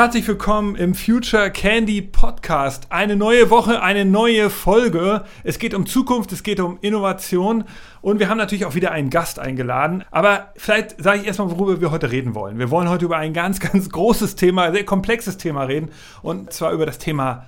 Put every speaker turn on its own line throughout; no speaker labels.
Herzlich willkommen im Future Candy Podcast. Eine neue Woche, eine neue Folge. Es geht um Zukunft, es geht um Innovation und wir haben natürlich auch wieder einen Gast eingeladen. Aber vielleicht sage ich erstmal, worüber wir heute reden wollen. Wir wollen heute über ein ganz, ganz großes Thema, sehr komplexes Thema reden und zwar über das Thema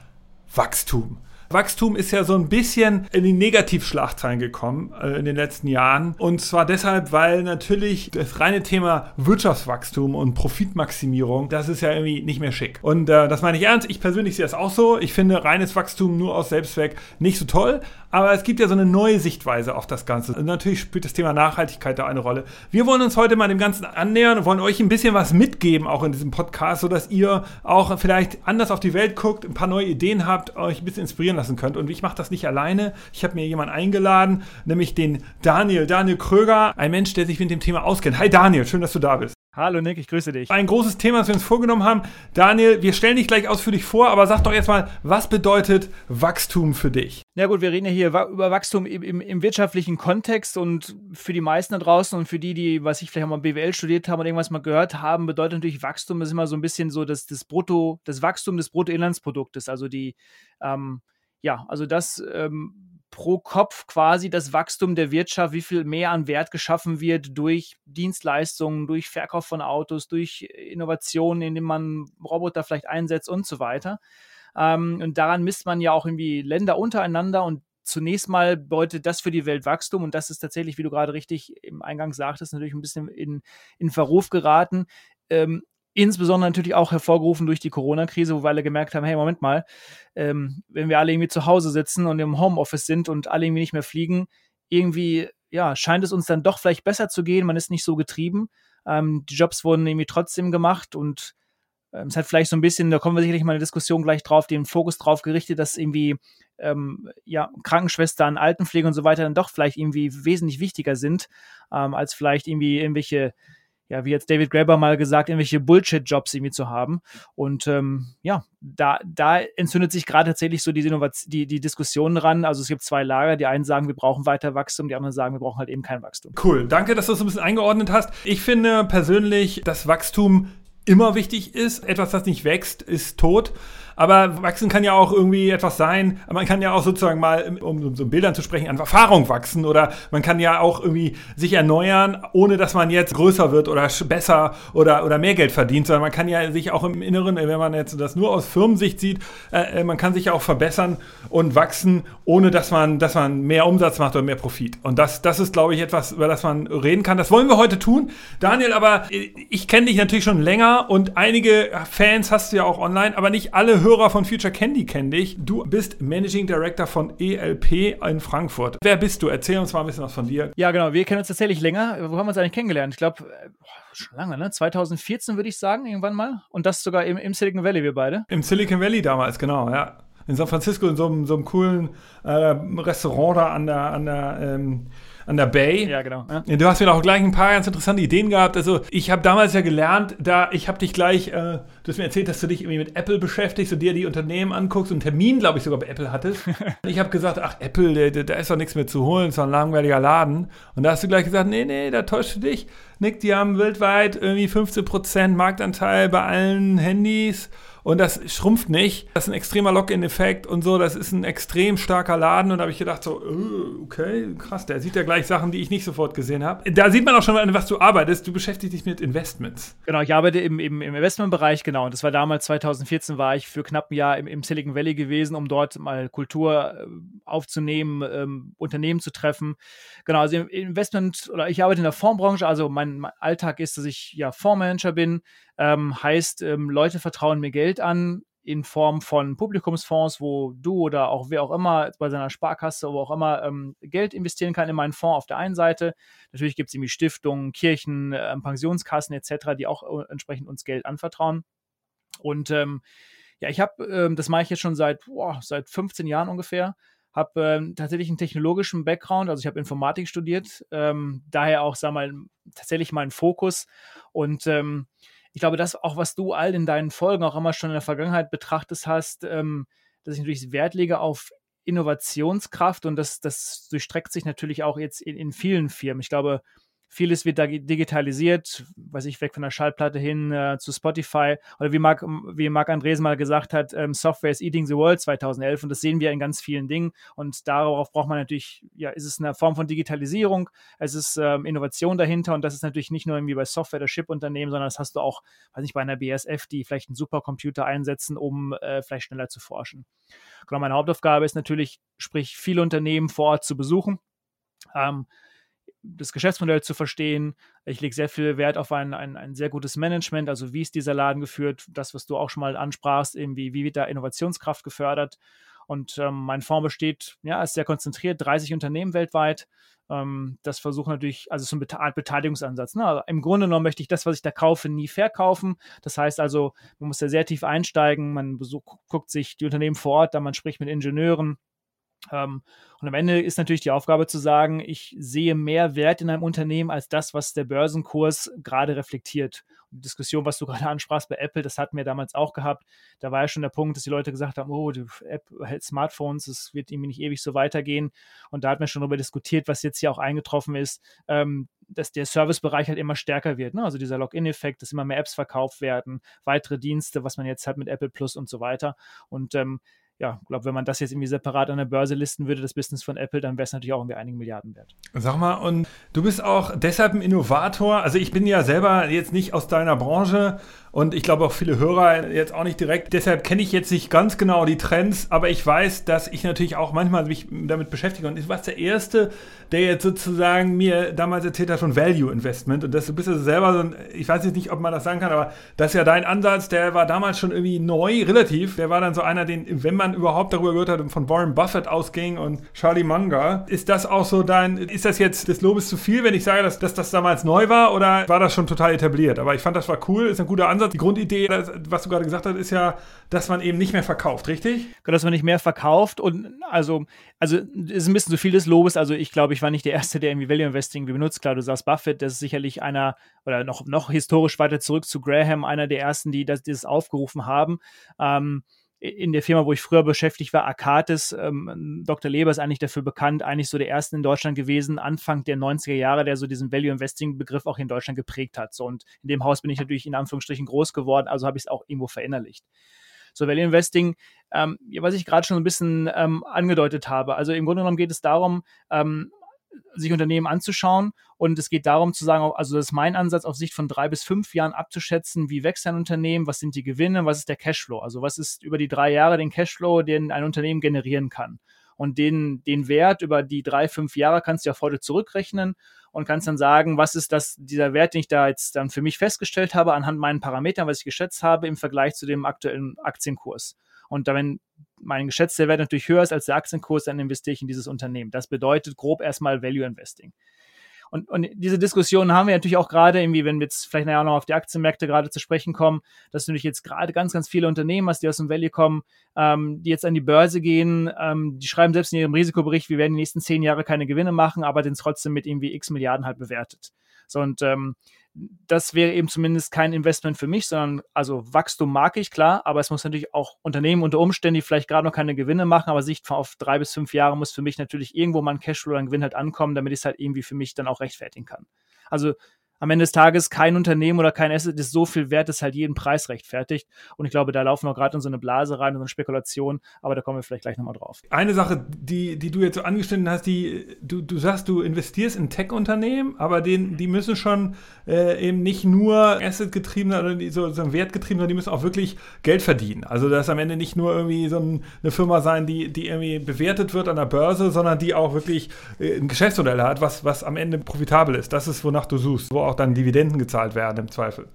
Wachstum. Wachstum ist ja so ein bisschen in die Negativschlagzeilen gekommen äh, in den letzten Jahren. Und zwar deshalb, weil natürlich das reine Thema Wirtschaftswachstum und Profitmaximierung, das ist ja irgendwie nicht mehr schick. Und äh, das meine ich ernst. Ich persönlich sehe das auch so. Ich finde reines Wachstum nur aus Selbstzweck nicht so toll. Aber es gibt ja so eine neue Sichtweise auf das Ganze. Und natürlich spielt das Thema Nachhaltigkeit da eine Rolle. Wir wollen uns heute mal dem Ganzen annähern und wollen euch ein bisschen was mitgeben, auch in diesem Podcast, sodass ihr auch vielleicht anders auf die Welt guckt, ein paar neue Ideen habt, euch ein bisschen inspirieren lassen könnt. Und ich mache das nicht alleine. Ich habe mir jemanden eingeladen, nämlich den Daniel, Daniel Kröger, ein Mensch, der sich mit dem Thema auskennt. Hi Daniel, schön, dass du da bist.
Hallo Nick, ich grüße dich.
Ein großes Thema, das wir uns vorgenommen haben. Daniel, wir stellen dich gleich ausführlich vor, aber sag doch erstmal, was bedeutet Wachstum für dich?
Ja gut, wir reden ja hier über Wachstum im, im, im, wirtschaftlichen Kontext und für die meisten da draußen und für die, die, was ich vielleicht auch mal BWL studiert haben oder irgendwas mal gehört haben, bedeutet natürlich Wachstum ist immer so ein bisschen so das, das Brutto, das Wachstum des Bruttoinlandsproduktes, also die, ähm, ja, also das ähm, pro Kopf quasi das Wachstum der Wirtschaft, wie viel mehr an Wert geschaffen wird durch Dienstleistungen, durch Verkauf von Autos, durch Innovationen, indem man Roboter vielleicht einsetzt und so weiter. Ähm, und daran misst man ja auch irgendwie Länder untereinander und zunächst mal bedeutet das für die Welt Wachstum und das ist tatsächlich, wie du gerade richtig im Eingang sagtest, natürlich ein bisschen in, in Verruf geraten. Ähm, Insbesondere natürlich auch hervorgerufen durch die Corona-Krise, wo wir alle gemerkt haben, hey, Moment mal, ähm, wenn wir alle irgendwie zu Hause sitzen und im Homeoffice sind und alle irgendwie nicht mehr fliegen, irgendwie, ja, scheint es uns dann doch vielleicht besser zu gehen, man ist nicht so getrieben. Ähm, die Jobs wurden irgendwie trotzdem gemacht und ähm, es hat vielleicht so ein bisschen, da kommen wir sicherlich mal in der Diskussion gleich drauf, den Fokus drauf gerichtet, dass irgendwie ähm, ja, Krankenschwestern, Altenpflege und so weiter dann doch vielleicht irgendwie wesentlich wichtiger sind, ähm, als vielleicht irgendwie irgendwelche ja, wie jetzt David Graeber mal gesagt, irgendwelche Bullshit-Jobs irgendwie zu haben. Und ähm, ja, da, da entzündet sich gerade tatsächlich so die, die, die Diskussion dran. Also es gibt zwei Lager. Die einen sagen, wir brauchen weiter Wachstum, die anderen sagen, wir brauchen halt eben kein Wachstum.
Cool, danke, dass du so ein bisschen eingeordnet hast. Ich finde persönlich, dass Wachstum immer wichtig ist. Etwas, das nicht wächst, ist tot. Aber wachsen kann ja auch irgendwie etwas sein. Man kann ja auch sozusagen mal, um, so Bildern zu sprechen, an Erfahrung wachsen. Oder man kann ja auch irgendwie sich erneuern, ohne dass man jetzt größer wird oder besser oder, oder mehr Geld verdient, sondern man kann ja sich auch im Inneren, wenn man jetzt das nur aus Firmensicht sieht, äh, äh, man kann sich ja auch verbessern und wachsen, ohne dass man, dass man mehr Umsatz macht oder mehr Profit. Und das, das ist, glaube ich, etwas, über das man reden kann. Das wollen wir heute tun. Daniel, aber äh, ich kenne dich natürlich schon länger und einige Fans hast du ja auch online, aber nicht alle Hörer von Future Candy kennen dich. Du bist Managing Director von ELP in Frankfurt. Wer bist du? Erzähl uns mal ein bisschen was von dir.
Ja, genau. Wir kennen uns tatsächlich länger. Wo haben wir uns eigentlich kennengelernt? Ich glaube, äh, schon lange, ne? 2014 würde ich sagen, irgendwann mal. Und das sogar im, im Silicon Valley, wir beide.
Im Silicon Valley damals, genau, ja in San Francisco in so einem, so einem coolen äh, Restaurant da an der, an der ähm, an der Bay.
Ja, genau. Ja.
Du hast mir auch gleich ein paar ganz interessante Ideen gehabt. Also ich habe damals ja gelernt, da ich habe dich gleich, äh, du hast mir erzählt, dass du dich irgendwie mit Apple beschäftigst und dir die Unternehmen anguckst und einen Termin, glaube ich, sogar bei Apple hattest. ich habe gesagt, ach Apple, da ist doch nichts mehr zu holen, ist doch ein langweiliger Laden. Und da hast du gleich gesagt, nee, nee, da täuschst du dich. Nick, die haben weltweit irgendwie 15% Marktanteil bei allen Handys und das schrumpft nicht. Das ist ein extremer Lock-in-Effekt und so. Das ist ein extrem starker Laden. Und da habe ich gedacht, so, äh, okay, krass, der sieht ja gleich Sachen, die ich nicht sofort gesehen habe. Da sieht man auch schon, an was du arbeitest. Du beschäftigst dich mit Investments.
Genau, ich arbeite im, im, im Investmentbereich, genau. Und das war damals 2014, war ich für knapp ein Jahr im, im Silicon Valley gewesen, um dort mal Kultur äh, aufzunehmen, ähm, Unternehmen zu treffen. Genau, also im Investment, oder ich arbeite in der Fondsbranche. Also mein, mein Alltag ist, dass ich ja Fondsmanager bin ähm, heißt, ähm, Leute vertrauen mir Geld an in Form von Publikumsfonds, wo du oder auch wer auch immer bei seiner Sparkasse, wo auch immer ähm, Geld investieren kann in meinen Fonds auf der einen Seite. Natürlich gibt es irgendwie Stiftungen, Kirchen, äh, Pensionskassen etc., die auch äh, entsprechend uns Geld anvertrauen. Und ähm, ja, ich habe, ähm, das mache ich jetzt schon seit, boah, seit 15 Jahren ungefähr, habe ähm, tatsächlich einen technologischen Background, also ich habe Informatik studiert, ähm, daher auch, sag mal, tatsächlich meinen Fokus und ähm, ich glaube, das auch, was du all in deinen Folgen auch immer schon in der Vergangenheit betrachtet hast, ähm, dass ich natürlich Wert lege auf Innovationskraft und das, das durchstreckt sich natürlich auch jetzt in, in vielen Firmen. Ich glaube, vieles wird da digitalisiert, weiß ich, weg von der Schallplatte hin äh, zu Spotify. Oder wie Marc, wie Marc Andres mal gesagt hat, ähm, Software is eating the world 2011 und das sehen wir in ganz vielen Dingen. Und darauf braucht man natürlich, ja, ist es eine Form von Digitalisierung, es ist ähm, Innovation dahinter und das ist natürlich nicht nur irgendwie bei Software oder Chip-Unternehmen, sondern das hast du auch, weiß nicht, bei einer BSF, die vielleicht einen Supercomputer einsetzen, um äh, vielleicht schneller zu forschen. Genau, meine Hauptaufgabe ist natürlich, sprich, viele Unternehmen vor Ort zu besuchen. Ähm, das Geschäftsmodell zu verstehen. Ich lege sehr viel Wert auf ein, ein, ein, sehr gutes Management, also wie ist dieser Laden geführt, das, was du auch schon mal ansprachst, irgendwie, wie wird da Innovationskraft gefördert. Und ähm, mein Fonds besteht, ja, ist sehr konzentriert, 30 Unternehmen weltweit. Ähm, das versucht natürlich, also so eine Art Beteiligungsansatz. Ne? Also Im Grunde genommen möchte ich das, was ich da kaufe, nie verkaufen. Das heißt also, man muss da sehr tief einsteigen, man besucht, guckt sich die Unternehmen vor Ort, dann man spricht mit Ingenieuren, und am Ende ist natürlich die Aufgabe zu sagen, ich sehe mehr Wert in einem Unternehmen als das, was der Börsenkurs gerade reflektiert. Die Diskussion, was du gerade ansprachst bei Apple, das hatten wir damals auch gehabt. Da war ja schon der Punkt, dass die Leute gesagt haben, oh, die App hält Smartphones, es wird irgendwie nicht ewig so weitergehen. Und da hat man schon darüber diskutiert, was jetzt hier auch eingetroffen ist, ähm, dass der Servicebereich halt immer stärker wird. Ne? Also dieser Login-Effekt, dass immer mehr Apps verkauft werden, weitere Dienste, was man jetzt hat mit Apple Plus und so weiter. Und ähm, ja, ich glaube, wenn man das jetzt irgendwie separat an der Börse listen würde, das Business von Apple, dann wäre es natürlich auch irgendwie einigen Milliarden wert.
Sag mal, und du bist auch deshalb ein Innovator. Also ich bin ja selber jetzt nicht aus deiner Branche und ich glaube auch viele Hörer jetzt auch nicht direkt. Deshalb kenne ich jetzt nicht ganz genau die Trends, aber ich weiß, dass ich natürlich auch manchmal mich damit beschäftige. Und ich war der Erste, der jetzt sozusagen mir damals erzählt hat von Value Investment. Und das, du bist ja selber so ein, ich weiß jetzt nicht, ob man das sagen kann, aber das ist ja dein Ansatz, der war damals schon irgendwie neu, relativ. Der war dann so einer, den, wenn man überhaupt darüber gehört hat, von Warren Buffett ausging und Charlie Munger. Ist das auch so dein, ist das jetzt des Lobes zu viel, wenn ich sage, dass, dass das damals neu war oder war das schon total etabliert? Aber ich fand, das war cool, ist ein guter Ansatz. Ansatz, die Grundidee, was du gerade gesagt hast, ist ja, dass man eben nicht mehr verkauft, richtig?
Genau, dass man nicht mehr verkauft und also, also ist ein bisschen zu viel des Lobes. Also ich glaube, ich war nicht der Erste, der irgendwie Value Investing benutzt. Klar, du sagst Buffett, das ist sicherlich einer oder noch, noch historisch weiter zurück zu Graham, einer der ersten, die das, dieses aufgerufen haben. Ähm, in der Firma, wo ich früher beschäftigt war, Arcatis, ähm, Dr. Leber ist eigentlich dafür bekannt, eigentlich so der erste in Deutschland gewesen, Anfang der 90er Jahre, der so diesen Value Investing Begriff auch in Deutschland geprägt hat. So, und in dem Haus bin ich natürlich in Anführungsstrichen groß geworden, also habe ich es auch irgendwo verinnerlicht. So, Value Investing, ähm, was ich gerade schon ein bisschen ähm, angedeutet habe. Also im Grunde genommen geht es darum, ähm, sich Unternehmen anzuschauen. Und es geht darum zu sagen, also das ist mein Ansatz, auf Sicht von drei bis fünf Jahren abzuschätzen, wie wächst ein Unternehmen, was sind die Gewinne, was ist der Cashflow. Also was ist über die drei Jahre den Cashflow, den ein Unternehmen generieren kann. Und den, den Wert über die drei, fünf Jahre kannst du ja heute zurückrechnen und kannst dann sagen, was ist das, dieser Wert, den ich da jetzt dann für mich festgestellt habe, anhand meinen Parametern, was ich geschätzt habe, im Vergleich zu dem aktuellen Aktienkurs. Und wenn mein geschätzter Wert natürlich höher ist als der Aktienkurs, dann investiere ich in dieses Unternehmen. Das bedeutet grob erstmal Value Investing. Und, und diese Diskussion haben wir natürlich auch gerade, irgendwie, wenn wir jetzt vielleicht nachher noch auf die Aktienmärkte gerade zu sprechen kommen, dass du natürlich jetzt gerade ganz, ganz viele Unternehmen hast, die aus dem Value kommen, ähm, die jetzt an die Börse gehen, ähm, die schreiben selbst in ihrem Risikobericht, wir werden die nächsten zehn Jahre keine Gewinne machen, aber den trotzdem mit irgendwie x Milliarden halt bewertet. So und ähm, das wäre eben zumindest kein Investment für mich, sondern also Wachstum mag ich, klar, aber es muss natürlich auch Unternehmen unter Umständen, die vielleicht gerade noch keine Gewinne machen, aber Sicht auf drei bis fünf Jahre muss für mich natürlich irgendwo mal ein Cashflow oder ein Gewinn halt ankommen, damit ich es halt irgendwie für mich dann auch rechtfertigen kann. Also am Ende des Tages kein Unternehmen oder kein Asset ist so viel wert, dass halt jeden Preis rechtfertigt. Und ich glaube, da laufen wir gerade in so eine Blase rein, in so eine Spekulation, aber da kommen wir vielleicht gleich nochmal drauf.
Eine Sache, die, die du jetzt so angestellt hast, die, du, du sagst, du investierst in Tech-Unternehmen, aber den, die müssen schon äh, eben nicht nur Asset-getrieben oder so, so wertgetrieben, sondern die müssen auch wirklich Geld verdienen. Also das am Ende nicht nur irgendwie so ein, eine Firma sein, die, die irgendwie bewertet wird an der Börse, sondern die auch wirklich äh, ein Geschäftsmodell hat, was, was am Ende profitabel ist. Das ist, wonach du suchst, wo auch auch dann Dividenden gezahlt werden im Zweifel.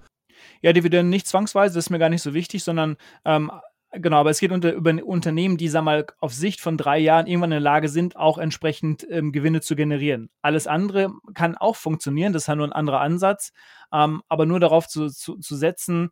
Ja, Dividenden nicht zwangsweise, das ist mir gar nicht so wichtig, sondern ähm, Genau, aber es geht unter, über Unternehmen, die, sag mal, auf Sicht von drei Jahren irgendwann in der Lage sind, auch entsprechend ähm, Gewinne zu generieren. Alles andere kann auch funktionieren, das ist ja nur ein anderer Ansatz, ähm, aber nur darauf zu, zu, zu setzen,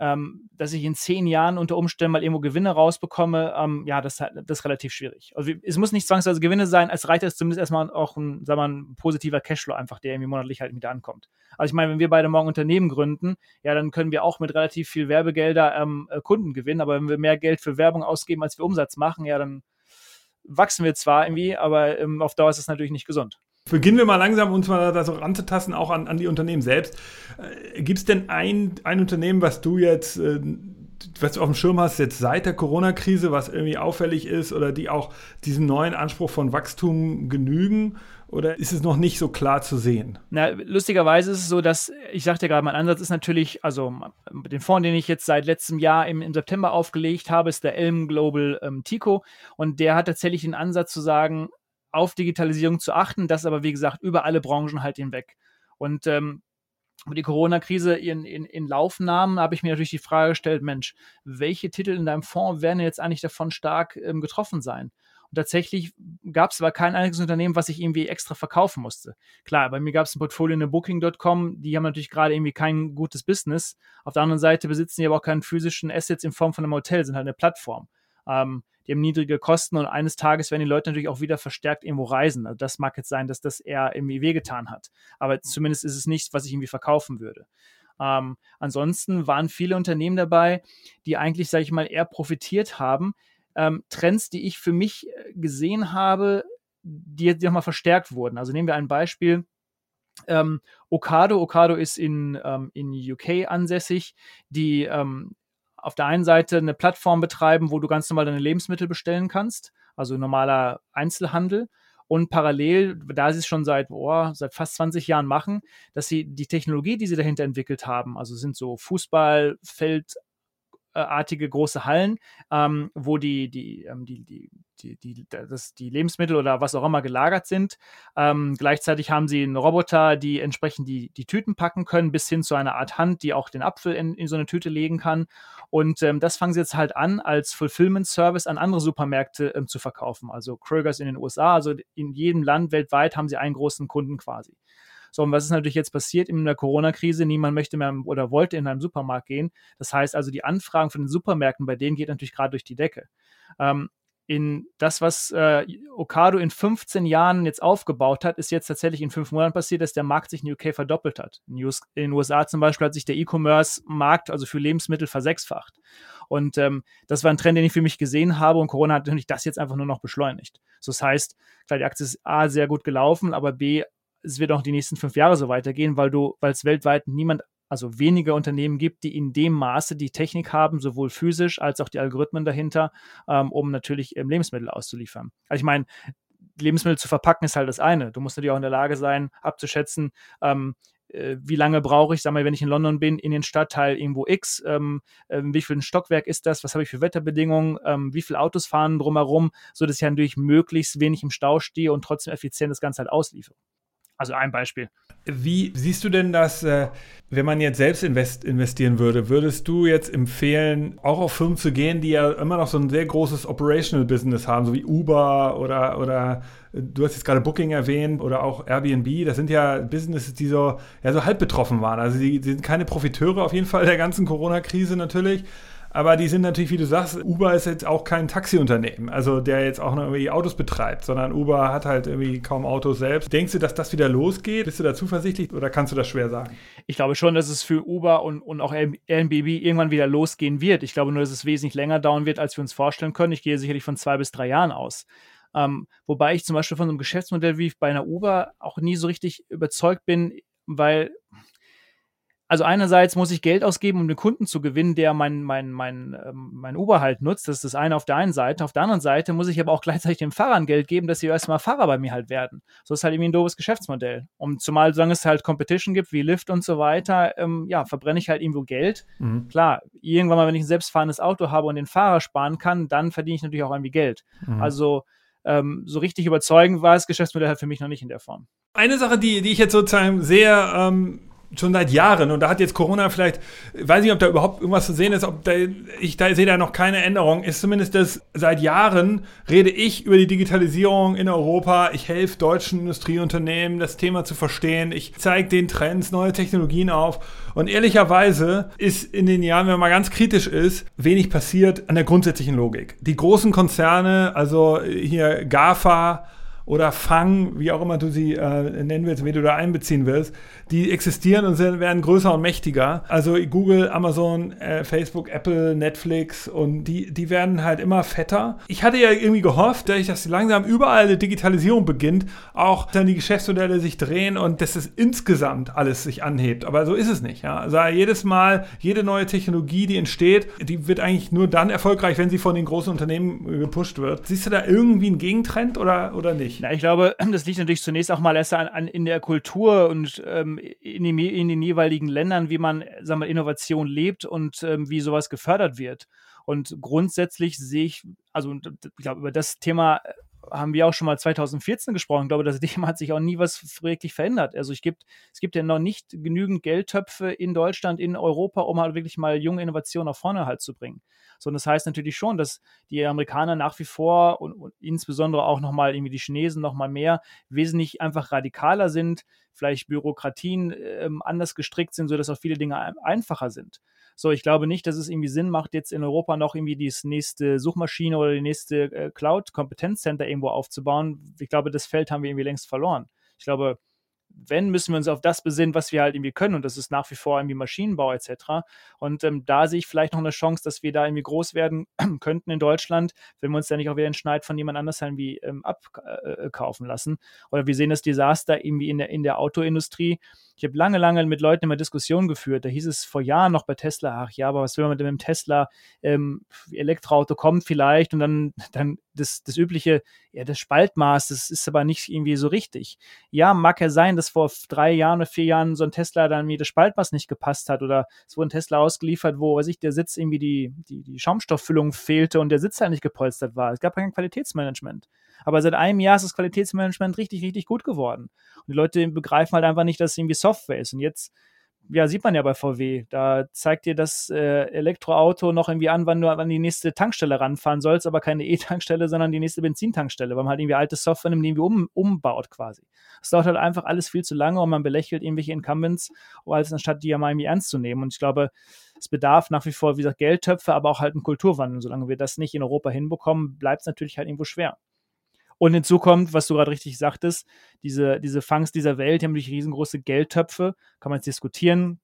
ähm, dass ich in zehn Jahren unter Umständen mal irgendwo Gewinne rausbekomme, ähm, ja, das, das ist relativ schwierig. Also es muss nicht zwangsweise Gewinne sein, es reicht es zumindest erstmal auch ein, sagen wir mal, ein positiver Cashflow einfach, der irgendwie monatlich halt wieder ankommt. Also ich meine, wenn wir beide morgen Unternehmen gründen, ja, dann können wir auch mit relativ viel Werbegelder ähm, äh, Kunden gewinnen, aber wenn wir mehr Geld für Werbung ausgeben, als wir Umsatz machen, ja, dann wachsen wir zwar irgendwie, aber ähm, auf Dauer ist es natürlich nicht gesund.
Beginnen wir mal langsam, uns mal da so ranzutasten, auch an, an die Unternehmen selbst. Äh, Gibt es denn ein, ein Unternehmen, was du jetzt, äh, was du auf dem Schirm hast, jetzt seit der Corona-Krise, was irgendwie auffällig ist oder die auch diesen neuen Anspruch von Wachstum genügen? Oder ist es noch nicht so klar zu sehen?
Na, lustigerweise ist es so, dass, ich sagte ja gerade, mein Ansatz ist natürlich, also den Fonds, den ich jetzt seit letztem Jahr im, im September aufgelegt habe, ist der Elm Global ähm, Tico. Und der hat tatsächlich den Ansatz zu sagen, auf Digitalisierung zu achten, das aber, wie gesagt, über alle Branchen halt hinweg. Und ähm, die Corona-Krise in, in, in Lauf nahm, habe ich mir natürlich die Frage gestellt, Mensch, welche Titel in deinem Fonds werden jetzt eigentlich davon stark ähm, getroffen sein? Und tatsächlich gab es aber kein einziges Unternehmen, was ich irgendwie extra verkaufen musste. Klar, bei mir gab es ein Portfolio in der Booking.com, die haben natürlich gerade irgendwie kein gutes Business. Auf der anderen Seite besitzen die aber auch keinen physischen Assets in Form von einem Hotel, sind halt eine Plattform. Ähm, die haben niedrige Kosten und eines Tages werden die Leute natürlich auch wieder verstärkt irgendwo reisen. Also das mag jetzt sein, dass das eher irgendwie wehgetan hat. Aber zumindest ist es nichts, was ich irgendwie verkaufen würde. Ähm, ansonsten waren viele Unternehmen dabei, die eigentlich, sage ich mal, eher profitiert haben, ähm, Trends, die ich für mich äh, gesehen habe, die jetzt nochmal verstärkt wurden. Also nehmen wir ein Beispiel. Ähm, Okado. Okado ist in, ähm, in UK ansässig, die ähm, auf der einen Seite eine Plattform betreiben, wo du ganz normal deine Lebensmittel bestellen kannst, also normaler Einzelhandel. Und parallel, da sie es schon seit, oh, seit fast 20 Jahren machen, dass sie die Technologie, die sie dahinter entwickelt haben, also sind so Fußballfeld, artige große Hallen, ähm, wo die, die, ähm, die, die, die, die, das, die Lebensmittel oder was auch immer gelagert sind. Ähm, gleichzeitig haben sie einen Roboter, die entsprechend die, die Tüten packen können, bis hin zu einer Art Hand, die auch den Apfel in, in so eine Tüte legen kann. Und ähm, das fangen sie jetzt halt an, als Fulfillment-Service an andere Supermärkte ähm, zu verkaufen. Also Krögers in den USA, also in jedem Land weltweit haben sie einen großen Kunden quasi. So, und was ist natürlich jetzt passiert in der Corona-Krise? Niemand möchte mehr oder wollte in einen Supermarkt gehen. Das heißt also, die Anfragen von den Supermärkten, bei denen geht natürlich gerade durch die Decke. Ähm, in das, was äh, Okado in 15 Jahren jetzt aufgebaut hat, ist jetzt tatsächlich in fünf Monaten passiert, dass der Markt sich in UK verdoppelt hat. In, US, in den USA zum Beispiel hat sich der E-Commerce-Markt, also für Lebensmittel, versechsfacht. Und ähm, das war ein Trend, den ich für mich gesehen habe und Corona hat natürlich das jetzt einfach nur noch beschleunigt. So, das heißt, klar, die Aktie ist A, sehr gut gelaufen, aber B, es wird auch die nächsten fünf Jahre so weitergehen, weil du, weil es weltweit niemand, also weniger Unternehmen gibt, die in dem Maße die Technik haben, sowohl physisch als auch die Algorithmen dahinter, ähm, um natürlich ähm, Lebensmittel auszuliefern. Also ich meine, Lebensmittel zu verpacken ist halt das eine. Du musst natürlich auch in der Lage sein, abzuschätzen, ähm, äh, wie lange brauche ich, sag mal, wenn ich in London bin, in den Stadtteil irgendwo X, ähm, äh, wie viel ein Stockwerk ist das, was habe ich für Wetterbedingungen, ähm, wie viele Autos fahren drumherum, so dass ich natürlich möglichst wenig im Stau stehe und trotzdem effizient das Ganze halt ausliefere. Also ein Beispiel.
Wie siehst du denn das, äh, wenn man jetzt selbst invest investieren würde? Würdest du jetzt empfehlen, auch auf Firmen zu gehen, die ja immer noch so ein sehr großes Operational Business haben, so wie Uber oder, oder äh, du hast jetzt gerade Booking erwähnt oder auch Airbnb? Das sind ja Businesses, die so, ja, so halb betroffen waren. Also die, die sind keine Profiteure auf jeden Fall der ganzen Corona-Krise natürlich. Aber die sind natürlich, wie du sagst, Uber ist jetzt auch kein Taxiunternehmen, also der jetzt auch noch irgendwie Autos betreibt, sondern Uber hat halt irgendwie kaum Autos selbst. Denkst du, dass das wieder losgeht? Bist du da zuversichtlich oder kannst du das schwer sagen?
Ich glaube schon, dass es für Uber und, und auch Airbnb irgendwann wieder losgehen wird. Ich glaube nur, dass es wesentlich länger dauern wird, als wir uns vorstellen können. Ich gehe sicherlich von zwei bis drei Jahren aus. Ähm, wobei ich zum Beispiel von so einem Geschäftsmodell wie bei einer Uber auch nie so richtig überzeugt bin, weil also einerseits muss ich Geld ausgeben, um den Kunden zu gewinnen, der mein, mein, mein, ähm, mein Uber halt nutzt. Das ist das eine auf der einen Seite. Auf der anderen Seite muss ich aber auch gleichzeitig den Fahrern Geld geben, dass sie erstmal Fahrer bei mir halt werden. So ist halt irgendwie ein doofes Geschäftsmodell. Und zumal, solange es halt Competition gibt, wie Lyft und so weiter, ähm, ja, verbrenne ich halt irgendwo Geld. Mhm. Klar, irgendwann mal, wenn ich ein selbstfahrendes Auto habe und den Fahrer sparen kann, dann verdiene ich natürlich auch irgendwie Geld. Mhm. Also, ähm, so richtig überzeugend war das Geschäftsmodell halt für mich noch nicht in der Form.
Eine Sache, die, die ich jetzt sozusagen sehr ähm, schon seit Jahren und da hat jetzt Corona vielleicht, weiß nicht, ob da überhaupt irgendwas zu sehen ist, ob da, ich da sehe da noch keine Änderung, ist zumindest das, seit Jahren rede ich über die Digitalisierung in Europa, ich helfe deutschen Industrieunternehmen, das Thema zu verstehen, ich zeige den Trends, neue Technologien auf. Und ehrlicherweise ist in den Jahren, wenn man mal ganz kritisch ist, wenig passiert an der grundsätzlichen Logik. Die großen Konzerne, also hier GAFA, oder Fang, wie auch immer du sie äh, nennen willst, wie du da einbeziehen willst, die existieren und sind, werden größer und mächtiger. Also Google, Amazon, äh, Facebook, Apple, Netflix und die, die werden halt immer fetter. Ich hatte ja irgendwie gehofft, dass, langsam überall eine Digitalisierung beginnt, auch dann die Geschäftsmodelle sich drehen und dass es insgesamt alles sich anhebt. Aber so ist es nicht. Ja? Also jedes Mal, jede neue Technologie, die entsteht, die wird eigentlich nur dann erfolgreich, wenn sie von den großen Unternehmen gepusht wird. Siehst du da irgendwie einen Gegentrend oder, oder nicht?
Na, ich glaube, das liegt natürlich zunächst auch mal erst an, an in der Kultur und ähm, in, den, in, den, jeweiligen Ländern, wie man sagen wir, Innovation lebt und ähm, wie sowas gefördert wird. Und grundsätzlich sehe ich, also ich glaube, über das Thema haben wir auch schon mal 2014 gesprochen. Ich glaube, das Thema hat sich auch nie was wirklich verändert. Also ich gibt, es gibt ja noch nicht genügend Geldtöpfe in Deutschland, in Europa, um halt wirklich mal junge Innovationen nach vorne halt zu bringen. So, und das heißt natürlich schon, dass die Amerikaner nach wie vor und, und insbesondere auch nochmal irgendwie die Chinesen nochmal mehr wesentlich einfach radikaler sind, vielleicht Bürokratien ähm, anders gestrickt sind, sodass auch viele Dinge einfacher sind. So, ich glaube nicht, dass es irgendwie Sinn macht, jetzt in Europa noch irgendwie die nächste Suchmaschine oder die nächste äh, Cloud-Kompetenzcenter irgendwo aufzubauen. Ich glaube, das Feld haben wir irgendwie längst verloren. Ich glaube, wenn, müssen wir uns auf das besinnen, was wir halt irgendwie können. Und das ist nach wie vor irgendwie Maschinenbau etc. Und ähm, da sehe ich vielleicht noch eine Chance, dass wir da irgendwie groß werden könnten in Deutschland, wenn wir uns da nicht auch wieder den Schneid von jemand anders irgendwie ähm, abkaufen äh, lassen. Oder wir sehen das Desaster irgendwie in der, in der Autoindustrie. Ich habe lange, lange mit Leuten immer Diskussionen geführt. Da hieß es vor Jahren noch bei Tesla, ach ja, aber was will man mit dem Tesla? Ähm, Elektroauto kommt vielleicht und dann, dann das, das übliche, ja, das Spaltmaß, das ist aber nicht irgendwie so richtig. Ja, mag ja sein, dass vor drei Jahren oder vier Jahren so ein Tesla dann mir das Spaltmaß nicht gepasst hat oder es wurde ein Tesla ausgeliefert, wo, weiß ich, der Sitz irgendwie die, die, die Schaumstofffüllung fehlte und der Sitz halt nicht gepolstert war. Es gab kein Qualitätsmanagement. Aber seit einem Jahr ist das Qualitätsmanagement richtig, richtig gut geworden. Und die Leute begreifen halt einfach nicht, dass es irgendwie Software ist. Und jetzt ja, sieht man ja bei VW. Da zeigt dir das äh, Elektroauto noch irgendwie an, wann du an die nächste Tankstelle ranfahren sollst, aber keine E-Tankstelle, sondern die nächste Benzintankstelle, weil man halt irgendwie alte Software nimmt, die irgendwie um, umbaut quasi. Es dauert halt einfach alles viel zu lange und man belächelt irgendwelche Incumbents, als anstatt die ja mal irgendwie ernst zu nehmen. Und ich glaube, es bedarf nach wie vor, wie gesagt, Geldtöpfe, aber auch halt einen Kulturwandel. Solange wir das nicht in Europa hinbekommen, bleibt es natürlich halt irgendwo schwer. Und hinzu kommt, was du gerade richtig sagtest, diese, diese Fangs dieser Welt, die haben natürlich riesengroße Geldtöpfe, kann man jetzt diskutieren,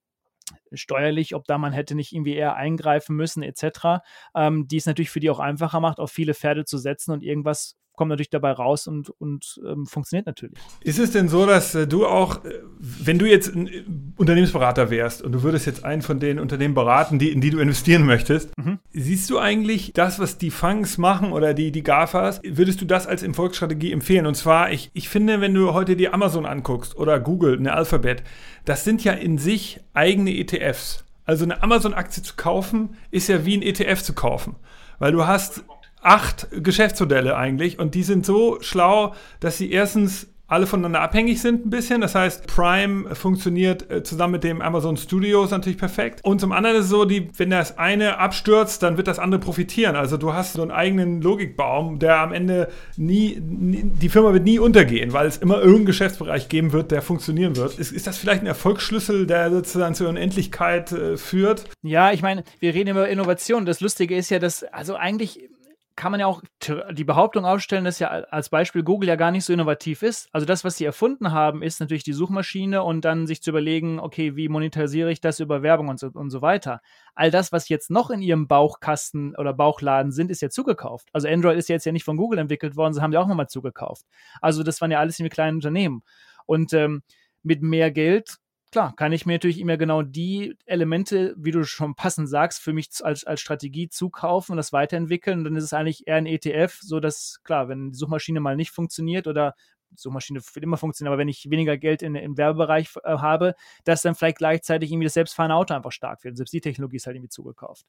steuerlich, ob da man hätte nicht irgendwie eher eingreifen müssen, etc., ähm, die es natürlich für die auch einfacher macht, auf viele Pferde zu setzen und irgendwas kommt natürlich dabei raus und, und ähm, funktioniert natürlich.
Ist es denn so, dass äh, du auch, äh, wenn du jetzt ein äh, Unternehmensberater wärst und du würdest jetzt einen von den Unternehmen beraten, die, in die du investieren möchtest, mhm. siehst du eigentlich das, was die Funks machen oder die, die GAFAs, würdest du das als Erfolgsstrategie empfehlen? Und zwar, ich, ich finde, wenn du heute die Amazon anguckst oder Google, eine Alphabet, das sind ja in sich eigene ETFs. Also eine Amazon-Aktie zu kaufen, ist ja wie ein ETF zu kaufen. Weil du hast acht Geschäftsmodelle eigentlich und die sind so schlau, dass sie erstens alle voneinander abhängig sind ein bisschen. Das heißt, Prime funktioniert äh, zusammen mit dem Amazon Studios natürlich perfekt. Und zum anderen ist es so, die, wenn das eine abstürzt, dann wird das andere profitieren. Also du hast so einen eigenen Logikbaum, der am Ende nie, nie die Firma wird nie untergehen, weil es immer irgendeinen Geschäftsbereich geben wird, der funktionieren wird. Ist, ist das vielleicht ein Erfolgsschlüssel, der sozusagen zur Unendlichkeit äh, führt?
Ja, ich meine, wir reden über Innovation. Das Lustige ist ja, dass also eigentlich kann man ja auch die Behauptung aufstellen, dass ja als Beispiel Google ja gar nicht so innovativ ist. Also das, was sie erfunden haben, ist natürlich die Suchmaschine und dann sich zu überlegen, okay, wie monetarisiere ich das über Werbung und so, und so weiter. All das, was jetzt noch in ihrem Bauchkasten oder Bauchladen sind, ist ja zugekauft. Also Android ist ja jetzt ja nicht von Google entwickelt worden, sie haben ja auch nochmal zugekauft. Also das waren ja alles irgendwie kleine Unternehmen. Und ähm, mit mehr Geld klar, kann ich mir natürlich immer genau die Elemente, wie du schon passend sagst, für mich als, als Strategie zukaufen und das weiterentwickeln. Und dann ist es eigentlich eher ein ETF, so dass, klar, wenn die Suchmaschine mal nicht funktioniert oder Suchmaschine wird immer funktionieren, aber wenn ich weniger Geld in, im Werbebereich äh, habe, dass dann vielleicht gleichzeitig irgendwie das selbstfahrende Auto einfach stark wird. Selbst die Technologie ist halt irgendwie zugekauft.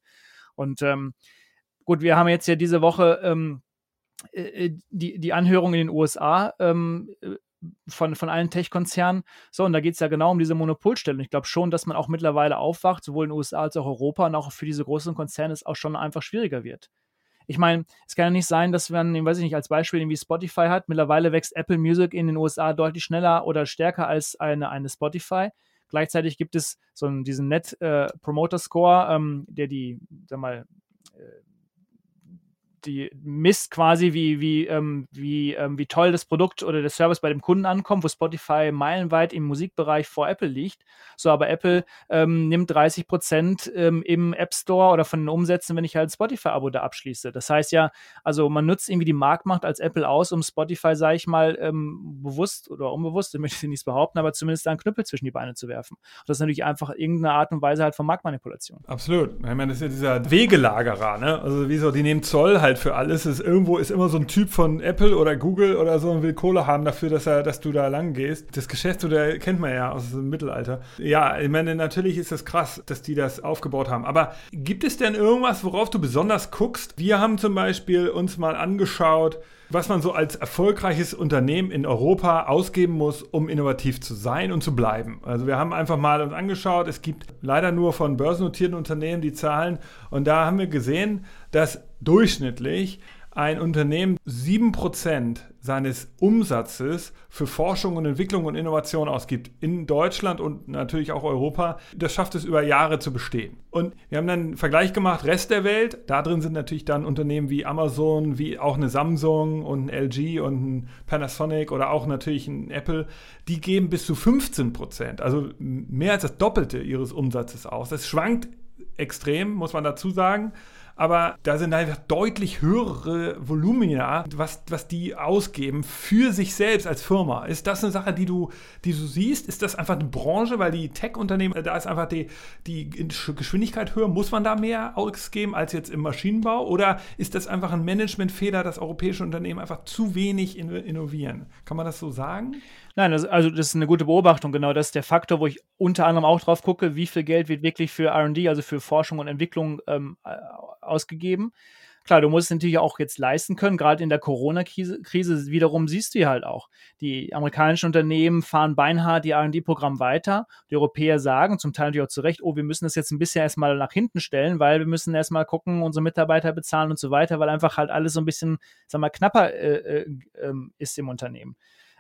Und ähm, gut, wir haben jetzt ja diese Woche ähm, äh, äh die, die Anhörung in den USA ähm, von, von allen Tech-Konzernen. So, und da geht es ja genau um diese Monopolstellung. Ich glaube schon, dass man auch mittlerweile aufwacht, sowohl in den USA als auch Europa und auch für diese großen Konzerne es auch schon einfach schwieriger wird. Ich meine, es kann ja nicht sein, dass man, weiß ich nicht, als Beispiel wie Spotify hat. Mittlerweile wächst Apple Music in den USA deutlich schneller oder stärker als eine, eine Spotify. Gleichzeitig gibt es so einen, diesen Net äh, Promoter Score, ähm, der die, sag mal, äh, die misst quasi, wie, wie, ähm, wie, ähm, wie toll das Produkt oder der Service bei dem Kunden ankommt, wo Spotify meilenweit im Musikbereich vor Apple liegt. So, aber Apple ähm, nimmt 30 Prozent ähm, im App Store oder von den Umsätzen, wenn ich halt Spotify-Abo da abschließe. Das heißt ja, also man nutzt irgendwie die Marktmacht als Apple aus, um Spotify, sage ich mal, ähm, bewusst oder unbewusst, ich möchte ich nicht behaupten, aber zumindest einen Knüppel zwischen die Beine zu werfen. Und das ist natürlich einfach irgendeine Art und Weise halt von Marktmanipulation.
Absolut. Ich meine, das ist ja dieser Wegelagerer, ne? Also wie so, die nehmen Zoll halt für alles. Ist, irgendwo ist immer so ein Typ von Apple oder Google oder so und will Kohle haben dafür, dass er, dass du da lang gehst. Das Geschäftsmodell kennt man ja aus dem Mittelalter. Ja, ich meine, natürlich ist das krass, dass die das aufgebaut haben. Aber gibt es denn irgendwas, worauf du besonders guckst? Wir haben zum Beispiel uns mal angeschaut, was man so als erfolgreiches Unternehmen in Europa ausgeben muss, um innovativ zu sein und zu bleiben. Also wir haben einfach mal uns angeschaut, es gibt leider nur von börsennotierten Unternehmen die Zahlen und da haben wir gesehen, dass durchschnittlich ein Unternehmen 7% seines Umsatzes für Forschung und Entwicklung und Innovation ausgibt. In Deutschland und natürlich auch Europa, das schafft es über Jahre zu bestehen. Und wir haben dann einen Vergleich gemacht, Rest der Welt, da drin sind natürlich dann Unternehmen wie Amazon, wie auch eine Samsung und ein LG und ein Panasonic oder auch natürlich ein Apple, die geben bis zu 15% also mehr als das Doppelte ihres Umsatzes aus. Das schwankt extrem, muss man dazu sagen aber da sind einfach deutlich höhere Volumina, was, was die ausgeben für sich selbst als Firma. Ist das eine Sache, die du, die du siehst? Ist das einfach eine Branche, weil die Tech-Unternehmen, da ist einfach die, die Geschwindigkeit höher? Muss man da mehr ausgeben als jetzt im Maschinenbau? Oder ist das einfach ein Managementfehler, dass europäische Unternehmen einfach zu wenig innovieren? Kann man das so sagen?
Nein, das, also das ist eine gute Beobachtung. Genau, das ist der Faktor, wo ich unter anderem auch drauf gucke, wie viel Geld wird wirklich für RD, also für Forschung und Entwicklung ähm, ausgegeben. Klar, du musst es natürlich auch jetzt leisten können. Gerade in der Corona-Krise wiederum siehst du ja halt auch. Die amerikanischen Unternehmen fahren beinhart die RD-Programm weiter. Die Europäer sagen, zum Teil natürlich auch zu Recht, oh, wir müssen das jetzt ein bisschen erstmal nach hinten stellen, weil wir müssen erstmal gucken, unsere Mitarbeiter bezahlen und so weiter, weil einfach halt alles so ein bisschen, sag mal, knapper äh, äh, ähm, ist im Unternehmen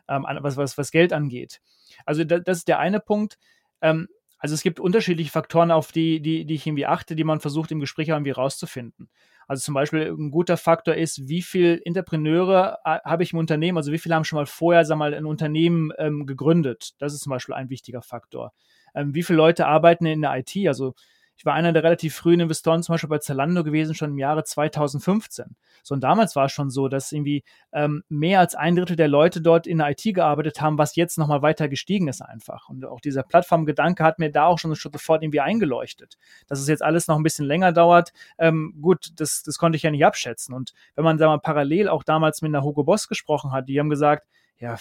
ähm, was, was, was Geld angeht. Also da, das ist der eine Punkt. Ähm, also es gibt unterschiedliche Faktoren, auf die, die, die ich irgendwie achte, die man versucht im Gespräch irgendwie rauszufinden. Also zum Beispiel ein guter Faktor ist, wie viele Entrepreneure äh, habe ich im Unternehmen, also wie viele haben schon mal vorher, sag mal, ein Unternehmen ähm, gegründet. Das ist zum Beispiel ein wichtiger Faktor. Ähm, wie viele Leute arbeiten in der IT? Also ich war einer der relativ frühen Investoren, zum Beispiel bei Zalando gewesen, schon im Jahre 2015. So, und damals war es schon so, dass irgendwie ähm, mehr als ein Drittel der Leute dort in der IT gearbeitet haben, was jetzt nochmal weiter gestiegen ist einfach. Und auch dieser Plattformgedanke hat mir da auch schon sofort irgendwie eingeleuchtet. Dass es jetzt alles noch ein bisschen länger dauert, ähm, gut, das, das konnte ich ja nicht abschätzen. Und wenn man da mal parallel auch damals mit einer Hugo Boss gesprochen hat, die haben gesagt, ja,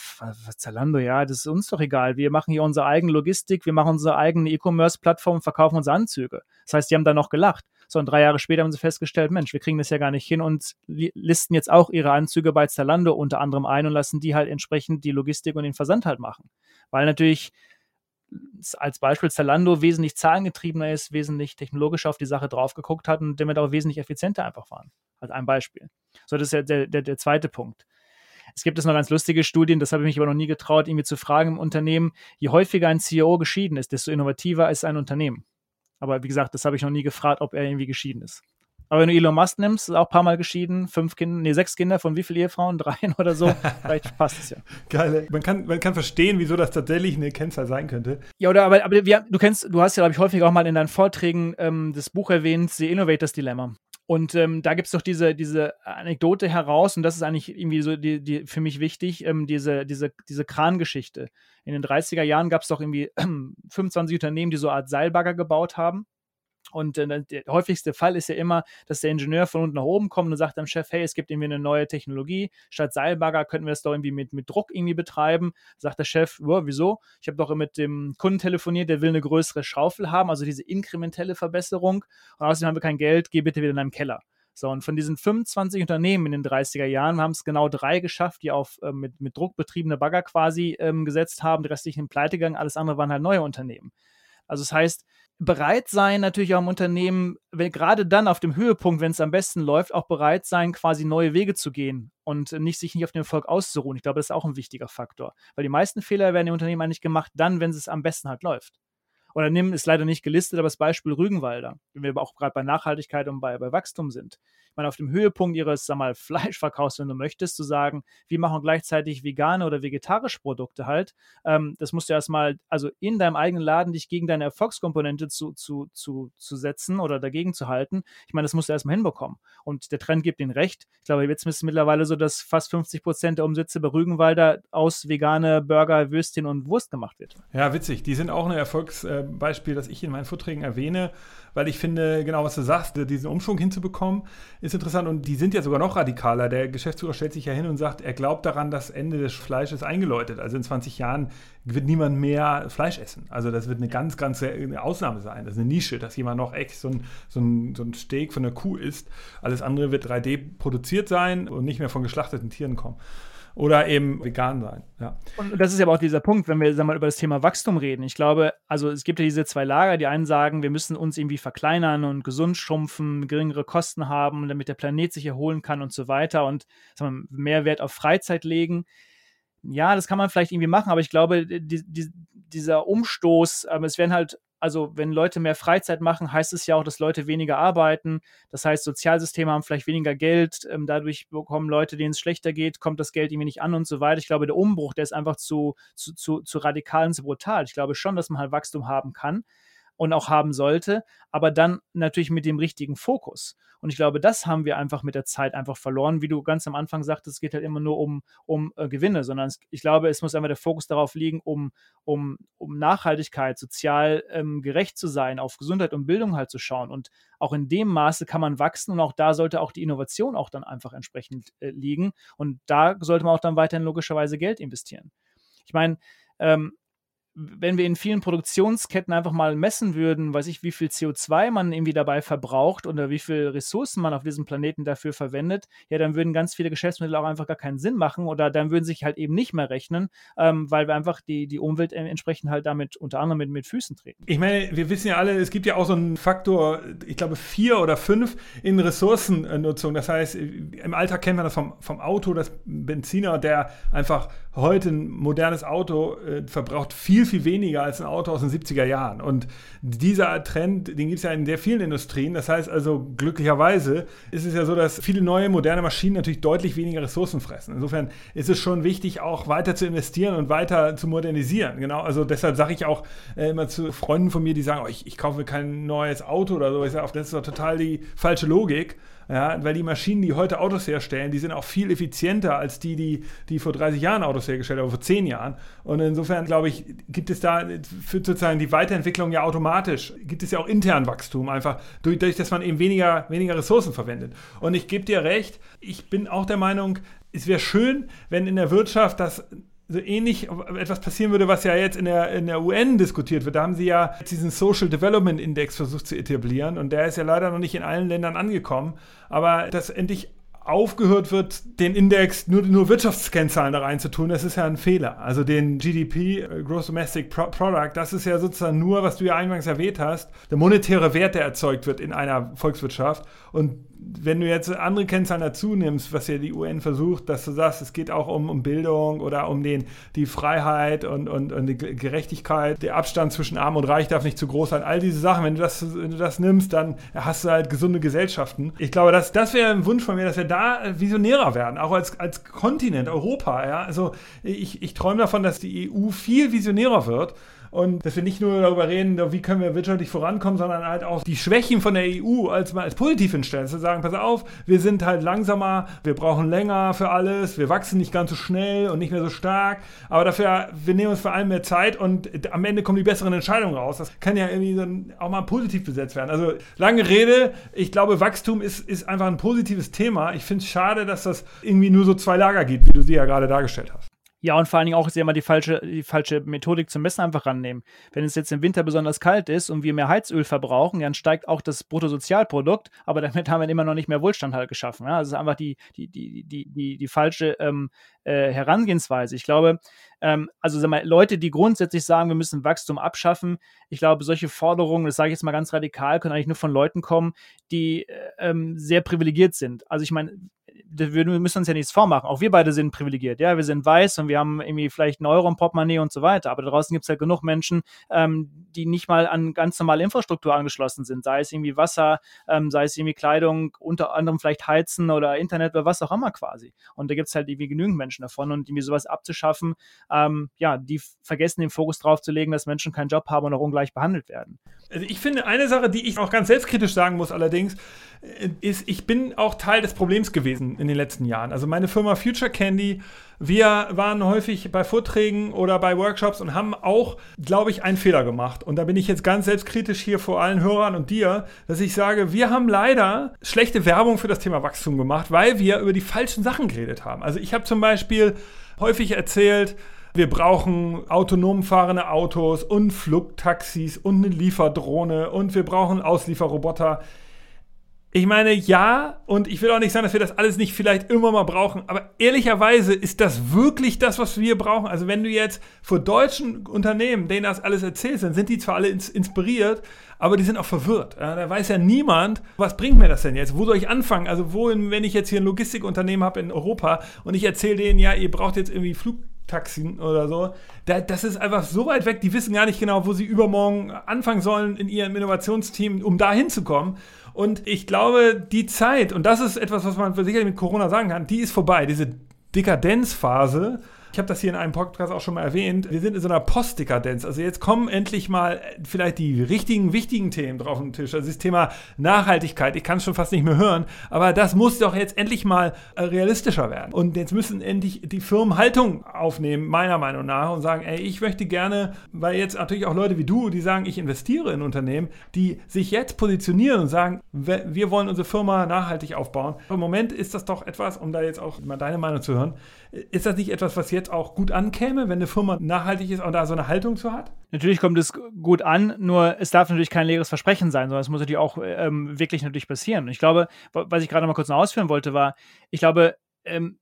Zalando, ja, das ist uns doch egal. Wir machen hier unsere eigene Logistik, wir machen unsere eigene E-Commerce-Plattform, verkaufen unsere Anzüge. Das heißt, die haben da noch gelacht. So, und drei Jahre später haben sie festgestellt, Mensch, wir kriegen das ja gar nicht hin und listen jetzt auch ihre Anzüge bei Zalando unter anderem ein und lassen die halt entsprechend die Logistik und den Versand halt machen. Weil natürlich als Beispiel Zalando wesentlich zahlengetriebener ist, wesentlich technologischer auf die Sache drauf geguckt hat und damit auch wesentlich effizienter einfach waren. Als ein Beispiel. So, das ist ja der, der, der zweite Punkt. Es gibt es noch ganz lustige Studien, das habe ich mich aber noch nie getraut, irgendwie zu fragen im Unternehmen, je häufiger ein CEO geschieden ist, desto innovativer ist ein Unternehmen. Aber wie gesagt, das habe ich noch nie gefragt, ob er irgendwie geschieden ist. Aber wenn du Elon Musk nimmst, ist auch ein paar Mal geschieden, fünf Kinder, nee, sechs Kinder von wie vielen Ehefrauen? Dreien oder so. Vielleicht passt es ja.
Geil. Man kann, man kann verstehen, wieso das tatsächlich eine Kennzahl sein könnte.
Ja, oder aber, aber wir, du kennst, du hast ja, glaube ich, häufig auch mal in deinen Vorträgen ähm, das Buch erwähnt, The Innovators Dilemma. Und ähm, da gibt es doch diese, diese Anekdote heraus, und das ist eigentlich irgendwie so die, die für mich wichtig, ähm, diese, diese, diese Krangeschichte. In den 30er Jahren gab es doch irgendwie äh, 25 Unternehmen, die so eine Art Seilbagger gebaut haben. Und äh, der häufigste Fall ist ja immer, dass der Ingenieur von unten nach oben kommt und sagt dem Chef, hey, es gibt irgendwie eine neue Technologie. Statt Seilbagger könnten wir das doch irgendwie mit, mit Druck irgendwie betreiben. Sagt der Chef, wieso? Ich habe doch mit dem Kunden telefoniert, der will eine größere Schaufel haben, also diese inkrementelle Verbesserung. Und außerdem haben wir kein Geld, geh bitte wieder in deinem Keller. So, und von diesen 25 Unternehmen in den 30er Jahren haben es genau drei geschafft, die auf äh, mit, mit Druck betriebene Bagger quasi ähm, gesetzt haben. Die restlichen pleite gegangen, alles andere waren halt neue Unternehmen. Also das heißt, bereit sein, natürlich auch im Unternehmen, wenn, gerade dann auf dem Höhepunkt, wenn es am besten läuft, auch bereit sein, quasi neue Wege zu gehen und nicht sich nicht auf den Erfolg auszuruhen. Ich glaube, das ist auch ein wichtiger Faktor. Weil die meisten Fehler werden im Unternehmen eigentlich gemacht, dann, wenn es am besten halt läuft. Oder nimm, ist leider nicht gelistet, aber das Beispiel Rügenwalder, wenn wir aber auch gerade bei Nachhaltigkeit und bei, bei Wachstum sind. Ich meine, auf dem Höhepunkt ihres, sag mal, Fleischverkaufs, wenn du möchtest, zu sagen, wir machen gleichzeitig vegane oder vegetarische Produkte halt, ähm, das musst du erstmal, also in deinem eigenen Laden dich gegen deine Erfolgskomponente zu, zu, zu, zu setzen oder dagegen zu halten. Ich meine, das musst du erstmal hinbekommen. Und der Trend gibt ihnen recht. Ich glaube, jetzt ist es mittlerweile so, dass fast 50 Prozent der Umsätze bei Rügenwalder aus vegane Burger, Würstchen und Wurst gemacht wird.
Ja, witzig. Die sind auch ein Erfolgsbeispiel, das ich in meinen Vorträgen erwähne, weil ich finde, genau was du sagst, diesen Umschwung hinzubekommen, ist interessant. Und die sind ja sogar noch radikaler. Der Geschäftsführer stellt sich ja hin und sagt, er glaubt daran, dass Ende des Fleisches eingeläutet. Also in 20 Jahren wird niemand mehr Fleisch essen. Also das wird eine ganz, ganz eine Ausnahme sein. Das ist eine Nische, dass jemand noch echt so ein, so ein, so ein Steak von der Kuh isst. Alles andere wird 3D produziert sein und nicht mehr von geschlachteten Tieren kommen oder eben vegan sein. Ja.
Und das ist ja aber auch dieser Punkt, wenn wir sagen mal, über das Thema Wachstum reden. Ich glaube, also es gibt ja diese zwei Lager. Die einen sagen, wir müssen uns irgendwie verkleinern und gesund schrumpfen, geringere Kosten haben, damit der Planet sich erholen kann und so weiter und sagen wir, mehr Wert auf Freizeit legen. Ja, das kann man vielleicht irgendwie machen, aber ich glaube, die, die, dieser Umstoß, ähm, es werden halt also wenn Leute mehr Freizeit machen, heißt es ja auch, dass Leute weniger arbeiten. Das heißt, Sozialsysteme haben vielleicht weniger Geld. Ähm, dadurch bekommen Leute, denen es schlechter geht, kommt das Geld irgendwie nicht an und so weiter. Ich glaube, der Umbruch, der ist einfach zu, zu, zu, zu radikal und zu brutal. Ich glaube schon, dass man halt Wachstum haben kann und auch haben sollte, aber dann natürlich mit dem richtigen Fokus. Und ich glaube, das haben wir einfach mit der Zeit einfach verloren. Wie du ganz am Anfang sagtest, es geht halt immer nur um, um äh, Gewinne, sondern es, ich glaube, es muss einfach der Fokus darauf liegen, um, um, um Nachhaltigkeit, sozial ähm, gerecht zu sein, auf Gesundheit und Bildung halt zu schauen. Und auch in dem Maße kann man wachsen und auch da sollte auch die Innovation auch dann einfach entsprechend äh, liegen. Und da sollte man auch dann weiterhin logischerweise Geld investieren. Ich meine, ähm, wenn wir in vielen Produktionsketten einfach mal messen würden, weiß ich, wie viel CO2 man irgendwie dabei verbraucht oder wie viel Ressourcen man auf diesem Planeten dafür verwendet, ja, dann würden ganz viele Geschäftsmittel auch einfach gar keinen Sinn machen oder dann würden sich halt eben nicht mehr rechnen, ähm, weil wir einfach die, die Umwelt entsprechend halt damit unter anderem mit, mit Füßen treten.
Ich meine, wir wissen ja alle, es gibt ja auch so einen Faktor, ich glaube vier oder fünf in Ressourcennutzung. Das heißt, im Alltag kennt man das vom, vom Auto, das Benziner, der einfach heute ein modernes Auto äh, verbraucht viel viel, weniger als ein Auto aus den 70er Jahren. Und dieser Trend, den gibt es ja in sehr vielen Industrien. Das heißt also, glücklicherweise ist es ja so, dass viele neue, moderne Maschinen natürlich deutlich weniger Ressourcen fressen. Insofern ist es schon wichtig, auch weiter zu investieren und weiter zu modernisieren. Genau, also deshalb sage ich auch äh, immer zu Freunden von mir, die sagen, oh, ich, ich kaufe kein neues Auto oder so. Ich sage, das ist doch total die falsche Logik. Ja, weil die Maschinen, die heute Autos herstellen, die sind auch viel effizienter als die, die, die vor 30 Jahren Autos hergestellt haben, vor 10 Jahren. Und insofern, glaube ich, gibt es da für sozusagen die Weiterentwicklung ja automatisch, gibt es ja auch intern Wachstum, einfach durch, dadurch, dass man eben weniger, weniger Ressourcen verwendet. Und ich gebe dir recht, ich bin auch der Meinung, es wäre schön, wenn in der Wirtschaft das so ähnlich etwas passieren würde, was ja jetzt in der, in der UN diskutiert wird. Da haben sie ja diesen Social Development Index versucht zu etablieren und der ist ja leider noch nicht in allen Ländern angekommen. Aber dass endlich aufgehört wird, den Index nur, nur Wirtschaftskennzahlen da reinzutun, das ist ja ein Fehler. Also den GDP, äh, Gross Domestic Product, das ist ja sozusagen nur, was du ja eingangs erwähnt hast, der monetäre Wert, der erzeugt wird in einer Volkswirtschaft. Und wenn du jetzt andere Kennzahlen dazu nimmst, was ja die UN versucht, dass du sagst, es geht auch um, um Bildung oder um den, die Freiheit und, und, und die Gerechtigkeit, der Abstand zwischen Arm und Reich darf nicht zu groß sein, all diese Sachen, wenn du das, wenn du das nimmst, dann hast du halt gesunde Gesellschaften. Ich glaube, das, das wäre ein Wunsch von mir, dass wir da visionärer werden, auch als, als Kontinent, Europa. Ja? Also ich, ich träume davon, dass die EU viel visionärer wird und dass wir nicht nur darüber reden, wie können wir wirtschaftlich vorankommen, sondern halt auch die Schwächen von der EU als, als positiv hinstellen. Zu sagen, pass auf, wir sind halt langsamer, wir brauchen länger für alles, wir wachsen nicht ganz so schnell und nicht mehr so stark, aber dafür, wir nehmen uns vor allem mehr Zeit und am Ende kommen die besseren Entscheidungen raus. Das kann ja irgendwie dann auch mal positiv besetzt werden. Also lange Rede, ich glaube, Wachstum ist, ist einfach ein positives Thema. Ich finde es schade, dass das irgendwie nur so zwei Lager gibt, wie du sie ja gerade dargestellt hast.
Ja, und vor allen Dingen auch sehr mal die falsche, die falsche Methodik zum Messen einfach rannehmen. Wenn es jetzt im Winter besonders kalt ist und wir mehr Heizöl verbrauchen, dann steigt auch das Bruttosozialprodukt, aber damit haben wir immer noch nicht mehr Wohlstand halt geschaffen. Ja? Das ist einfach die, die, die, die, die, die falsche ähm, äh, Herangehensweise. Ich glaube, ähm, also sag mal, Leute, die grundsätzlich sagen, wir müssen Wachstum abschaffen, ich glaube, solche Forderungen, das sage ich jetzt mal ganz radikal, können eigentlich nur von Leuten kommen, die äh, ähm, sehr privilegiert sind. Also ich meine, wir müssen uns ja nichts vormachen. Auch wir beide sind privilegiert. Ja, wir sind weiß und wir haben irgendwie vielleicht einen Euro im Portemonnaie und so weiter. Aber draußen gibt es halt genug Menschen, ähm, die nicht mal an ganz normale Infrastruktur angeschlossen sind. Sei es irgendwie Wasser, ähm, sei es irgendwie Kleidung, unter anderem vielleicht Heizen oder Internet oder was auch immer quasi. Und da gibt es halt irgendwie genügend Menschen davon. Und irgendwie sowas abzuschaffen, ähm, ja, die vergessen den Fokus drauf zu legen, dass Menschen keinen Job haben und auch ungleich behandelt werden.
Also ich finde, eine Sache, die ich auch ganz selbstkritisch sagen muss allerdings, äh, ist, ich bin auch Teil des Problems gewesen in den letzten Jahren. Also meine Firma Future Candy, wir waren häufig bei Vorträgen oder bei Workshops und haben auch, glaube ich, einen Fehler gemacht. Und da bin ich jetzt ganz selbstkritisch hier vor allen Hörern und dir, dass ich sage, wir haben leider schlechte Werbung für das Thema Wachstum gemacht, weil wir über die falschen Sachen geredet haben. Also ich habe zum Beispiel häufig erzählt, wir brauchen autonom fahrende Autos und Flugtaxis und eine Lieferdrohne und wir brauchen Auslieferroboter. Ich meine, ja, und ich will auch nicht sagen, dass wir das alles nicht vielleicht immer mal brauchen, aber ehrlicherweise ist das wirklich das, was wir brauchen. Also wenn du jetzt vor deutschen Unternehmen denen das alles erzählst, dann sind die zwar alle ins inspiriert, aber die sind auch verwirrt. Da weiß ja niemand, was bringt mir das denn jetzt? Wo soll ich anfangen? Also wo, wenn ich jetzt hier ein Logistikunternehmen habe in Europa und ich erzähle denen, ja, ihr braucht jetzt irgendwie Flugtaxen oder so, das ist einfach so weit weg, die wissen gar nicht genau, wo sie übermorgen anfangen sollen in ihrem Innovationsteam, um da hinzukommen. Und ich glaube, die Zeit, und das ist etwas, was man sicherlich mit Corona sagen kann, die ist vorbei. Diese Dekadenzphase, ich habe das hier in einem Podcast auch schon mal erwähnt. Wir sind in so einer Postdekadenz. Also jetzt kommen endlich mal vielleicht die richtigen, wichtigen Themen drauf auf den Tisch. Also das Thema Nachhaltigkeit. Ich kann es schon fast nicht mehr hören. Aber das muss doch jetzt endlich mal äh, realistischer werden. Und jetzt müssen endlich die Firmen Haltung aufnehmen, meiner Meinung nach, und sagen, ey, ich möchte gerne, weil jetzt natürlich auch Leute wie du, die sagen, ich investiere in Unternehmen, die sich jetzt positionieren und sagen, wir wollen unsere Firma nachhaltig aufbauen. Im Moment ist das doch etwas, um da jetzt auch mal deine Meinung zu hören, ist das nicht etwas, was jetzt auch gut ankäme, wenn eine Firma nachhaltig ist und da so eine Haltung zu hat?
Natürlich kommt es gut an, nur es darf natürlich kein leeres Versprechen sein, sondern es muss natürlich auch ähm, wirklich natürlich passieren. Und ich glaube, was ich gerade mal kurz noch ausführen wollte, war, ich glaube, ähm,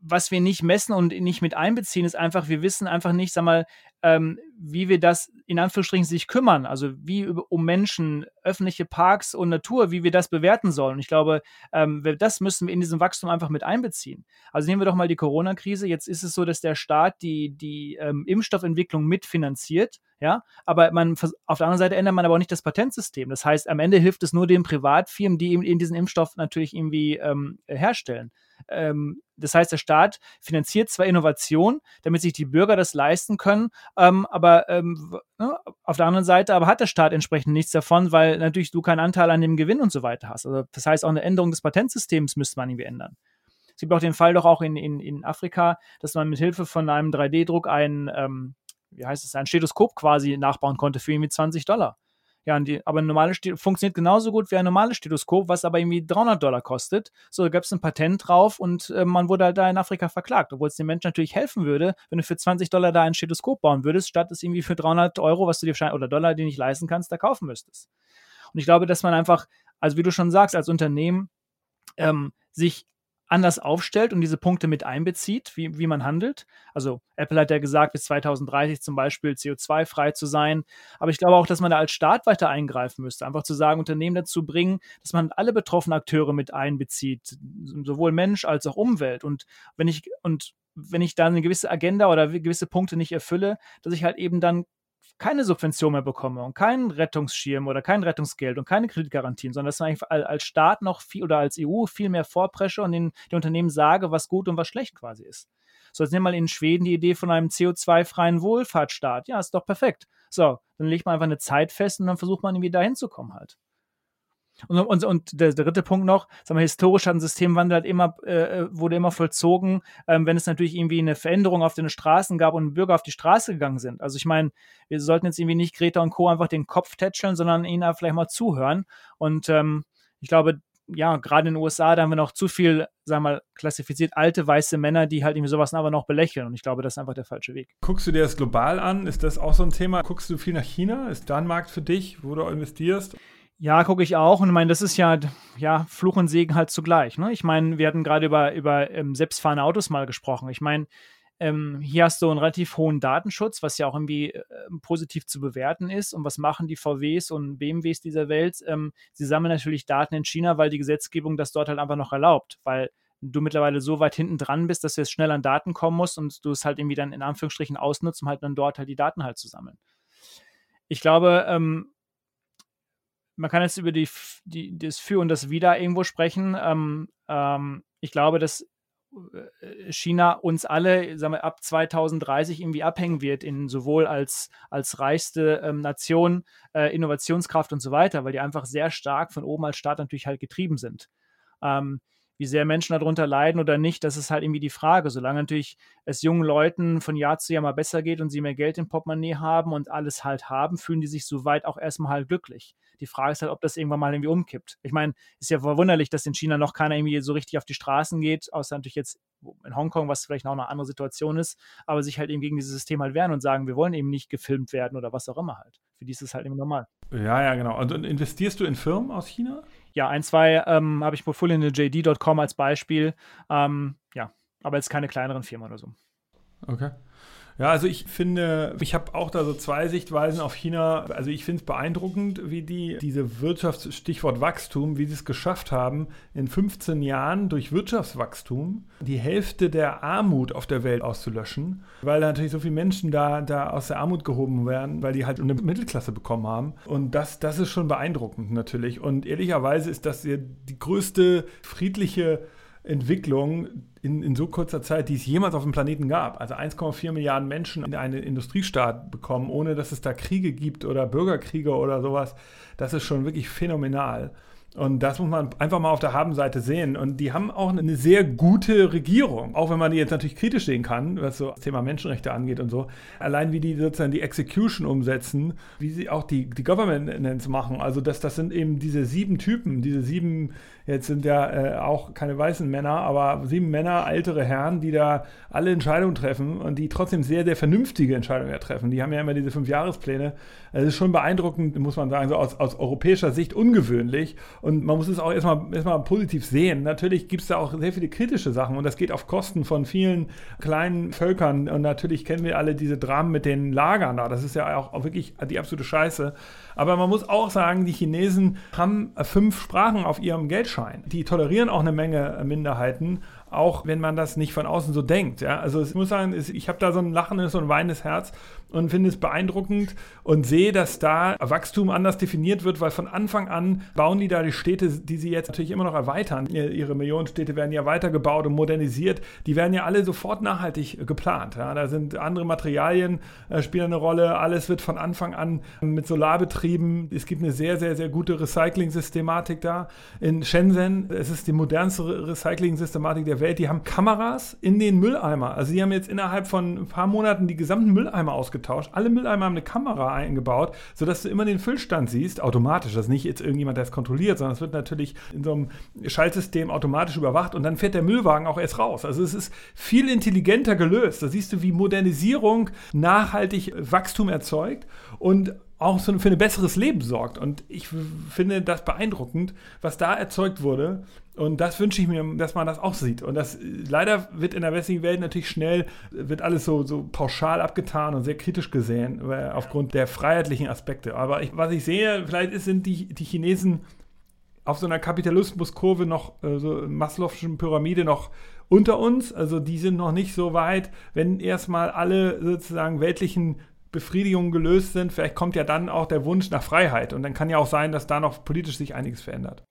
was wir nicht messen und nicht mit einbeziehen, ist einfach, wir wissen einfach nicht, sag mal, ähm, wie wir das in Anführungsstrichen sich kümmern, also wie um Menschen, öffentliche Parks und Natur, wie wir das bewerten sollen. Und ich glaube, ähm, das müssen wir in diesem Wachstum einfach mit einbeziehen. Also nehmen wir doch mal die Corona-Krise. Jetzt ist es so, dass der Staat die, die ähm, Impfstoffentwicklung mitfinanziert, ja, aber man auf der anderen Seite ändert man aber auch nicht das Patentsystem. Das heißt, am Ende hilft es nur den Privatfirmen, die eben diesen Impfstoff natürlich irgendwie ähm, herstellen. Ähm, das heißt, der Staat finanziert zwar Innovation, damit sich die Bürger das leisten können, ähm, aber ähm, ne, auf der anderen Seite aber hat der Staat entsprechend nichts davon, weil natürlich du keinen Anteil an dem Gewinn und so weiter hast. Also das heißt, auch eine Änderung des Patentsystems müsste man irgendwie ändern. Es gibt auch den Fall doch auch in, in, in Afrika, dass man mit Hilfe von einem 3D-Druck ein, ähm, wie heißt es, ein Stethoskop quasi nachbauen konnte für irgendwie 20 Dollar. Ja, die, aber ein normales Stethoskop funktioniert genauso gut wie ein normales Stethoskop, was aber irgendwie 300 Dollar kostet. So, da gab es ein Patent drauf und äh, man wurde halt da in Afrika verklagt, obwohl es den Menschen natürlich helfen würde, wenn du für 20 Dollar da ein Stethoskop bauen würdest, statt es irgendwie für 300 Euro, was du dir oder Dollar, die nicht leisten kannst, da kaufen müsstest. Und ich glaube, dass man einfach, also wie du schon sagst, als Unternehmen ähm, sich anders aufstellt und diese Punkte mit einbezieht, wie, wie man handelt. Also Apple hat ja gesagt, bis 2030 zum Beispiel CO2-frei zu sein. Aber ich glaube auch, dass man da als Staat weiter eingreifen müsste. Einfach zu sagen, Unternehmen dazu bringen, dass man alle betroffenen Akteure mit einbezieht, sowohl Mensch als auch Umwelt. Und wenn ich, und wenn ich dann eine gewisse Agenda oder gewisse Punkte nicht erfülle, dass ich halt eben dann keine Subvention mehr bekomme und keinen Rettungsschirm oder kein Rettungsgeld und keine Kreditgarantien, sondern dass man als Staat noch viel oder als EU viel mehr vorpresche und den, den Unternehmen sage, was gut und was schlecht quasi ist. So, jetzt nehmen wir mal in Schweden die Idee von einem CO2-freien Wohlfahrtsstaat. Ja, ist doch perfekt. So, dann legt man einfach eine Zeit fest und dann versucht man irgendwie da hinzukommen halt. Und, und, und der, dritte Punkt noch, sagen wir, historisch hat ein Systemwandel halt immer, äh, wurde immer vollzogen, ähm, wenn es natürlich irgendwie eine Veränderung auf den Straßen gab und Bürger auf die Straße gegangen sind. Also ich meine, wir sollten jetzt irgendwie nicht Greta und Co. einfach den Kopf tätscheln, sondern ihnen vielleicht mal zuhören. Und ähm, ich glaube, ja, gerade in den USA, da haben wir noch zu viel, sagen wir mal, klassifiziert alte weiße Männer, die halt irgendwie sowas aber noch belächeln. Und ich glaube, das ist einfach der falsche Weg.
Guckst du dir das global an? Ist das auch so ein Thema? Guckst du viel nach China? Ist da ein Markt für dich, wo du investierst?
Ja, gucke ich auch. Und ich meine, das ist ja, ja Fluch und Segen halt zugleich. Ne? Ich meine, wir hatten gerade über, über ähm, selbstfahrende Autos mal gesprochen. Ich meine, ähm, hier hast du einen relativ hohen Datenschutz, was ja auch irgendwie äh, positiv zu bewerten ist. Und was machen die VWs und BMWs dieser Welt? Ähm, sie sammeln natürlich Daten in China, weil die Gesetzgebung das dort halt einfach noch erlaubt. Weil du mittlerweile so weit hinten dran bist, dass du jetzt schnell an Daten kommen musst und du es halt irgendwie dann in Anführungsstrichen ausnutzt, um halt dann dort halt die Daten halt zu sammeln. Ich glaube, ähm, man kann jetzt über die, die, das Für und das Wider irgendwo sprechen. Ähm, ähm, ich glaube, dass äh, China uns alle sagen wir, ab 2030 irgendwie abhängen wird, in sowohl als, als reichste ähm, Nation, äh, Innovationskraft und so weiter, weil die einfach sehr stark von oben als Staat natürlich halt getrieben sind. Ähm, wie sehr Menschen darunter leiden oder nicht, das ist halt irgendwie die Frage. Solange natürlich es jungen Leuten von Jahr zu Jahr mal besser geht und sie mehr Geld im Portemonnaie haben und alles halt haben, fühlen die sich soweit auch erstmal halt glücklich. Die Frage ist halt, ob das irgendwann mal irgendwie umkippt. Ich meine, ist ja verwunderlich, dass in China noch keiner irgendwie so richtig auf die Straßen geht, außer natürlich jetzt in Hongkong, was vielleicht noch eine andere Situation ist, aber sich halt eben gegen dieses System halt wehren und sagen, wir wollen eben nicht gefilmt werden oder was auch immer halt. Für die ist es halt eben normal.
Ja, ja, genau. Und, und investierst du in Firmen aus China?
Ja, ein, zwei ähm, habe ich Portfolio in JD.com als Beispiel. Ähm, ja, aber jetzt keine kleineren Firmen oder so.
Okay. Ja, also ich finde, ich habe auch da so zwei Sichtweisen auf China. Also ich finde es beeindruckend, wie die diese Wirtschaftsstichwort Wachstum, wie sie es geschafft haben, in 15 Jahren durch Wirtschaftswachstum die Hälfte der Armut auf der Welt auszulöschen, weil natürlich so viele Menschen da, da aus der Armut gehoben werden, weil die halt eine Mittelklasse bekommen haben. Und das, das ist schon beeindruckend natürlich. Und ehrlicherweise ist das die größte friedliche Entwicklung in, in so kurzer Zeit, die es jemals auf dem Planeten gab. Also 1,4 Milliarden Menschen in einen Industriestaat bekommen, ohne dass es da Kriege gibt oder Bürgerkriege oder sowas. Das ist schon wirklich phänomenal. Und das muss man einfach mal auf der Habenseite sehen. Und die haben auch eine sehr gute Regierung, auch wenn man die jetzt natürlich kritisch sehen kann, was so das Thema Menschenrechte angeht und so. Allein wie die sozusagen die Execution umsetzen, wie sie auch die, die Governments machen. Also das, das sind eben diese sieben Typen, diese sieben Jetzt sind ja äh, auch keine weißen Männer, aber sieben Männer, ältere Herren, die da alle Entscheidungen treffen und die trotzdem sehr, sehr vernünftige Entscheidungen ja treffen. Die haben ja immer diese Fünfjahrespläne. Es ist schon beeindruckend, muss man sagen, so aus, aus europäischer Sicht ungewöhnlich. Und man muss es auch erstmal, erstmal positiv sehen. Natürlich gibt es da auch sehr viele kritische Sachen und das geht auf Kosten von vielen kleinen Völkern. Und natürlich kennen wir alle diese Dramen mit den Lagern da. Das ist ja auch, wirklich die absolute Scheiße. Aber man muss auch sagen, die Chinesen haben fünf Sprachen auf ihrem Geldschein. Die tolerieren auch eine Menge Minderheiten auch wenn man das nicht von außen so denkt. Ja? Also ich muss sagen, ich habe da so ein lachendes und weinendes Herz und finde es beeindruckend und sehe, dass da Wachstum anders definiert wird, weil von Anfang an bauen die da die Städte, die sie jetzt natürlich immer noch erweitern. Ihre Millionenstädte werden ja weitergebaut und modernisiert. Die werden ja alle sofort nachhaltig geplant. Ja? Da sind andere Materialien, äh, spielen eine Rolle. Alles wird von Anfang an mit Solar betrieben. Es gibt eine sehr, sehr, sehr gute Recycling-Systematik da. In Shenzhen, es ist die modernste Recycling-Systematik der Welt die haben Kameras in den Mülleimer. Also die haben jetzt innerhalb von ein paar Monaten die gesamten Mülleimer ausgetauscht. Alle Mülleimer haben eine Kamera eingebaut, sodass du immer den Füllstand siehst, automatisch. Das ist nicht jetzt irgendjemand, der es kontrolliert, sondern es wird natürlich in so einem Schaltsystem automatisch überwacht und dann fährt der Müllwagen auch erst raus. Also es ist viel intelligenter gelöst. Da siehst du, wie Modernisierung nachhaltig Wachstum erzeugt und auch für ein besseres Leben sorgt. Und ich finde das beeindruckend, was da erzeugt wurde. Und das wünsche ich mir, dass man das auch sieht. Und das leider wird in der westlichen Welt natürlich schnell, wird alles so, so pauschal abgetan und sehr kritisch gesehen, aufgrund der freiheitlichen Aspekte. Aber ich, was ich sehe, vielleicht sind die, die Chinesen auf so einer Kapitalismuskurve noch, äh, so Maslow'schen Pyramide noch unter uns. Also die sind noch nicht so weit, wenn erstmal alle sozusagen weltlichen Befriedigungen gelöst sind, vielleicht kommt ja dann auch der Wunsch nach Freiheit. Und dann kann ja auch sein, dass da noch politisch sich einiges verändert.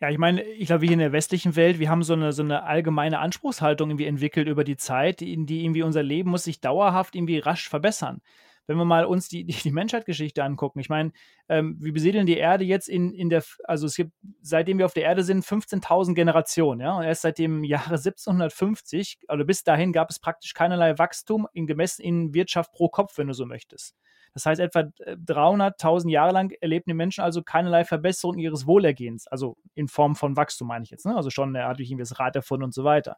Ja, ich meine, ich glaube, wir in der westlichen Welt, wir haben so eine, so eine allgemeine Anspruchshaltung irgendwie entwickelt über die Zeit, die, die irgendwie unser Leben muss sich dauerhaft irgendwie rasch verbessern wenn wir mal uns die, die, die Menschheitsgeschichte angucken, ich meine, ähm, wir besiedeln die Erde jetzt in, in der, also es gibt, seitdem wir auf der Erde sind, 15.000 Generationen, ja, und erst seit dem Jahre 1750, also bis dahin gab es praktisch keinerlei Wachstum in gemessen in Wirtschaft pro Kopf, wenn du so möchtest. Das heißt, etwa 300.000 äh, Jahre lang erlebten die Menschen also keinerlei Verbesserung ihres Wohlergehens, also in Form von Wachstum meine ich jetzt, ne? also schon, er hat durch irgendwie das Rad erfunden und so weiter.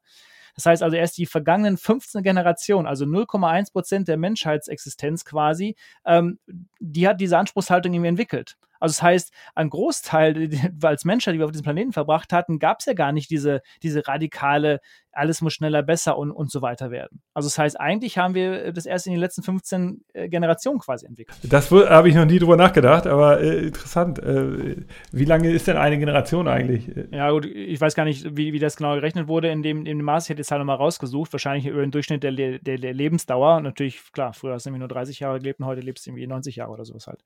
Das heißt also erst die vergangenen 15 Generationen, also 0,1 Prozent der Menschheitsexistenz quasi, ähm, die hat diese Anspruchshaltung irgendwie entwickelt. Also das heißt, ein Großteil als Menschheit, die wir auf diesem Planeten verbracht hatten, gab es ja gar nicht diese, diese radikale, alles muss schneller, besser und, und so weiter werden. Also das heißt, eigentlich haben wir das erst in den letzten 15 äh, Generationen quasi entwickelt.
Das habe ich noch nie drüber nachgedacht, aber äh, interessant. Äh, wie lange ist denn eine Generation eigentlich?
Ja gut, ich weiß gar nicht, wie, wie das genau gerechnet wurde in dem, in dem Maß. Ich hätte es halt nochmal rausgesucht, wahrscheinlich über den Durchschnitt der, der, der Lebensdauer. Natürlich, klar, früher hast du nämlich nur 30 Jahre gelebt und heute lebst du irgendwie 90 Jahre oder sowas halt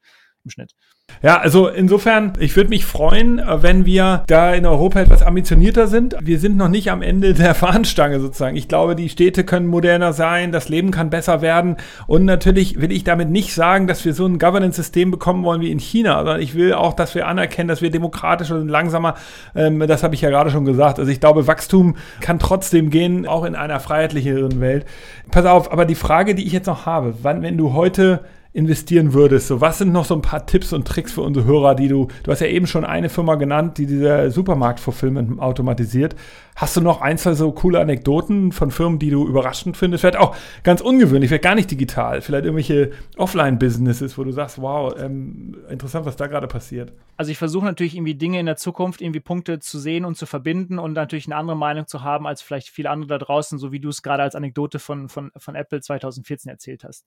im Schnitt.
Ja, also insofern, ich würde mich freuen, wenn wir da in Europa etwas ambitionierter sind. Wir sind noch nicht am Ende der Fahnenstange sozusagen. Ich glaube, die Städte können moderner sein, das Leben kann besser werden. Und natürlich will ich damit nicht sagen, dass wir so ein Governance-System bekommen wollen wie in China, sondern ich will auch, dass wir anerkennen, dass wir demokratischer und langsamer, ähm, das habe ich ja gerade schon gesagt. Also ich glaube, Wachstum kann trotzdem gehen, auch in einer freiheitlicheren Welt. Pass auf, aber die Frage, die ich jetzt noch habe, wann, wenn du heute investieren würdest. So, was sind noch so ein paar Tipps und Tricks für unsere Hörer, die du, du hast ja eben schon eine Firma genannt, die dieser Supermarkt-Fulfillment automatisiert. Hast du noch ein, zwei so coole Anekdoten von Firmen, die du überraschend findest? Vielleicht auch ganz ungewöhnlich, vielleicht gar nicht digital, vielleicht irgendwelche Offline-Businesses, wo du sagst, wow, ähm, interessant, was da gerade passiert.
Also ich versuche natürlich irgendwie Dinge in der Zukunft, irgendwie Punkte zu sehen und zu verbinden und natürlich eine andere Meinung zu haben als vielleicht viele andere da draußen, so wie du es gerade als Anekdote von, von, von Apple 2014 erzählt hast.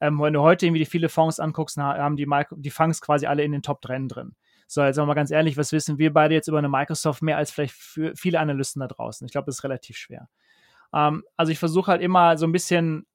Ähm, wenn du heute irgendwie viele Fonds anguckst, haben die, die Funds quasi alle in den Top 3 drin. So, jetzt sagen wir mal ganz ehrlich, was wissen wir beide jetzt über eine Microsoft mehr als vielleicht für viele Analysten da draußen? Ich glaube, das ist relativ schwer. Ähm, also ich versuche halt immer so ein bisschen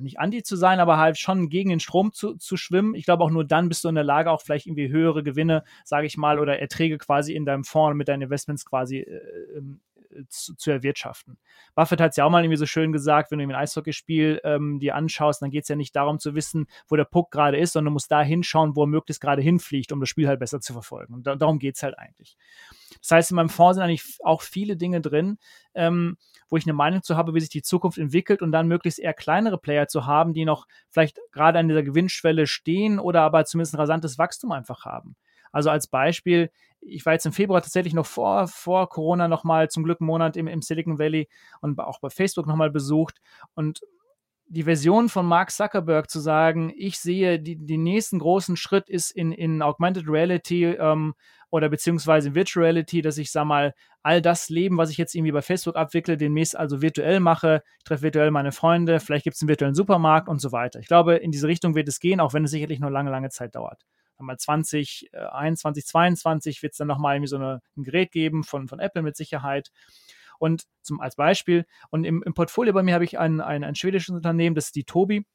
nicht anti zu sein, aber halt schon gegen den Strom zu, zu schwimmen. Ich glaube auch nur dann bist du in der Lage, auch vielleicht irgendwie höhere Gewinne, sage ich mal, oder Erträge quasi in deinem Fonds mit deinen Investments quasi äh, ähm, zu, zu erwirtschaften. Buffett hat es ja auch mal irgendwie so schön gesagt, wenn du ein Eishockeyspiel ähm, dir anschaust, dann geht es ja nicht darum zu wissen, wo der Puck gerade ist, sondern du musst da hinschauen, wo er möglichst gerade hinfliegt, um das Spiel halt besser zu verfolgen. Und da, darum geht es halt eigentlich. Das heißt, in meinem Fonds sind eigentlich auch viele Dinge drin, ähm, wo ich eine Meinung zu habe, wie sich die Zukunft entwickelt und dann möglichst eher kleinere Player zu haben, die noch vielleicht gerade an dieser Gewinnschwelle stehen oder aber zumindest ein rasantes Wachstum einfach haben. Also als Beispiel, ich war jetzt im Februar tatsächlich noch vor, vor Corona nochmal zum Glück einen Monat im, im Silicon Valley und auch bei Facebook nochmal besucht und die Version von Mark Zuckerberg zu sagen, ich sehe, die, den nächsten großen Schritt ist in, in Augmented Reality ähm, oder beziehungsweise Virtual Reality, dass ich, sag mal, all das Leben, was ich jetzt irgendwie bei Facebook abwickle, demnächst also virtuell mache. Ich treffe virtuell meine Freunde, vielleicht gibt es einen virtuellen Supermarkt und so weiter. Ich glaube, in diese Richtung wird es gehen, auch wenn es sicherlich noch lange, lange Zeit dauert mal 2021, 2022 wird es dann nochmal irgendwie so eine, ein Gerät geben von, von Apple mit Sicherheit. Und zum, als Beispiel, und im, im Portfolio bei mir habe ich ein, ein, ein schwedisches Unternehmen, das ist die Tobi.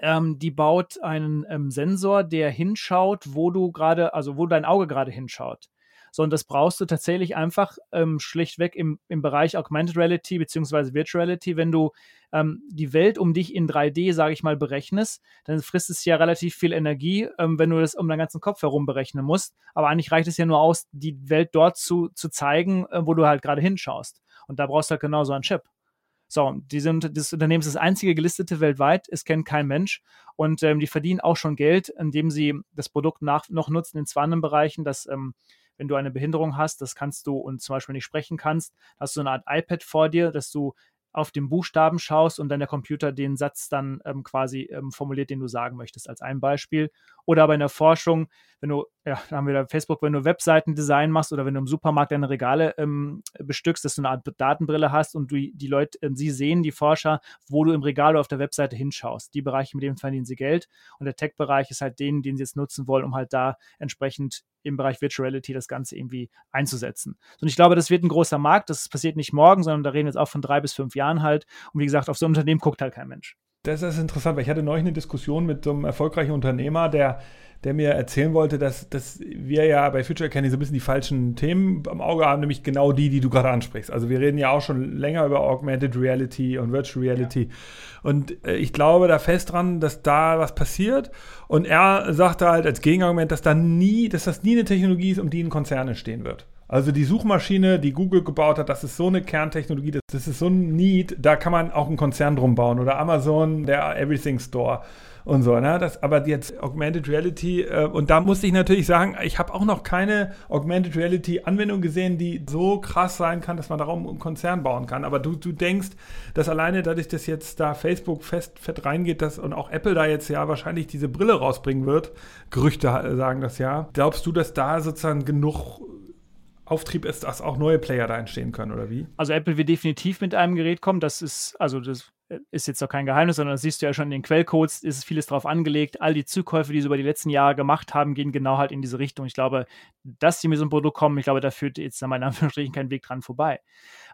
Ähm, die baut einen ähm, Sensor, der hinschaut, wo du gerade, also wo dein Auge gerade hinschaut sondern das brauchst du tatsächlich einfach ähm, schlichtweg im, im Bereich Augmented Reality bzw. Virtual Reality, wenn du ähm, die Welt um dich in 3D, sage ich mal, berechnest, dann frisst es ja relativ viel Energie, ähm, wenn du das um deinen ganzen Kopf herum berechnen musst. Aber eigentlich reicht es ja nur aus, die Welt dort zu, zu zeigen, äh, wo du halt gerade hinschaust. Und da brauchst du halt genau so einen Chip. So, die sind, das Unternehmen ist das einzige gelistete weltweit, es kennt kein Mensch und ähm, die verdienen auch schon Geld, indem sie das Produkt nach, noch nutzen in zwei anderen Bereichen, dass ähm, wenn du eine Behinderung hast, das kannst du und zum Beispiel nicht sprechen kannst, hast du eine Art iPad vor dir, dass du auf den Buchstaben schaust und dann der Computer den Satz dann ähm, quasi ähm, formuliert, den du sagen möchtest, als ein Beispiel. Oder aber in der Forschung, wenn du, ja, da haben wir da Facebook, wenn du Webseitendesign machst oder wenn du im Supermarkt deine Regale ähm, bestückst, dass du eine Art Datenbrille hast und du, die Leute, äh, sie sehen, die Forscher, wo du im Regal oder auf der Webseite hinschaust. Die Bereiche, mit denen verdienen sie Geld. Und der Tech-Bereich ist halt den, den sie jetzt nutzen wollen, um halt da entsprechend im Bereich Virtual Reality das Ganze irgendwie einzusetzen. Und ich glaube, das wird ein großer Markt. Das passiert nicht morgen, sondern da reden wir jetzt auch von drei bis fünf Jahren halt. Und wie gesagt, auf so ein Unternehmen guckt halt kein Mensch.
Das ist interessant, weil ich hatte neulich eine Diskussion mit so einem erfolgreichen Unternehmer, der, der mir erzählen wollte, dass, dass wir ja bei Future Candy so ein bisschen die falschen Themen am Auge haben, nämlich genau die, die du gerade ansprichst. Also wir reden ja auch schon länger über Augmented Reality und Virtual Reality. Ja. Und äh, ich glaube da fest dran, dass da was passiert. Und er sagte halt als Gegenargument, dass da nie, dass das nie eine Technologie ist, um die in Konzerne stehen wird. Also die Suchmaschine, die Google gebaut hat, das ist so eine Kerntechnologie, das, das ist so ein Need, da kann man auch einen Konzern drum bauen oder Amazon, der Everything Store und so. Ne? Das, aber jetzt Augmented Reality, äh, und da musste ich natürlich sagen, ich habe auch noch keine Augmented Reality-Anwendung gesehen, die so krass sein kann, dass man darum einen Konzern bauen kann. Aber du, du denkst, dass alleine dadurch, dass jetzt da Facebook fest fett reingeht dass, und auch Apple da jetzt ja wahrscheinlich diese Brille rausbringen wird, Gerüchte sagen das ja, glaubst du, dass da sozusagen genug Auftrieb ist, dass auch neue Player da entstehen können, oder wie?
Also Apple wird definitiv mit einem Gerät kommen. Das ist, also das ist jetzt auch kein Geheimnis, sondern das siehst du ja schon in den Quellcodes, ist vieles drauf angelegt. All die Zukäufe, die sie über die letzten Jahre gemacht haben, gehen genau halt in diese Richtung. Ich glaube, dass sie mit so einem Produkt kommen, ich glaube, da führt jetzt in meinen Anführungsstrichen kein Weg dran vorbei.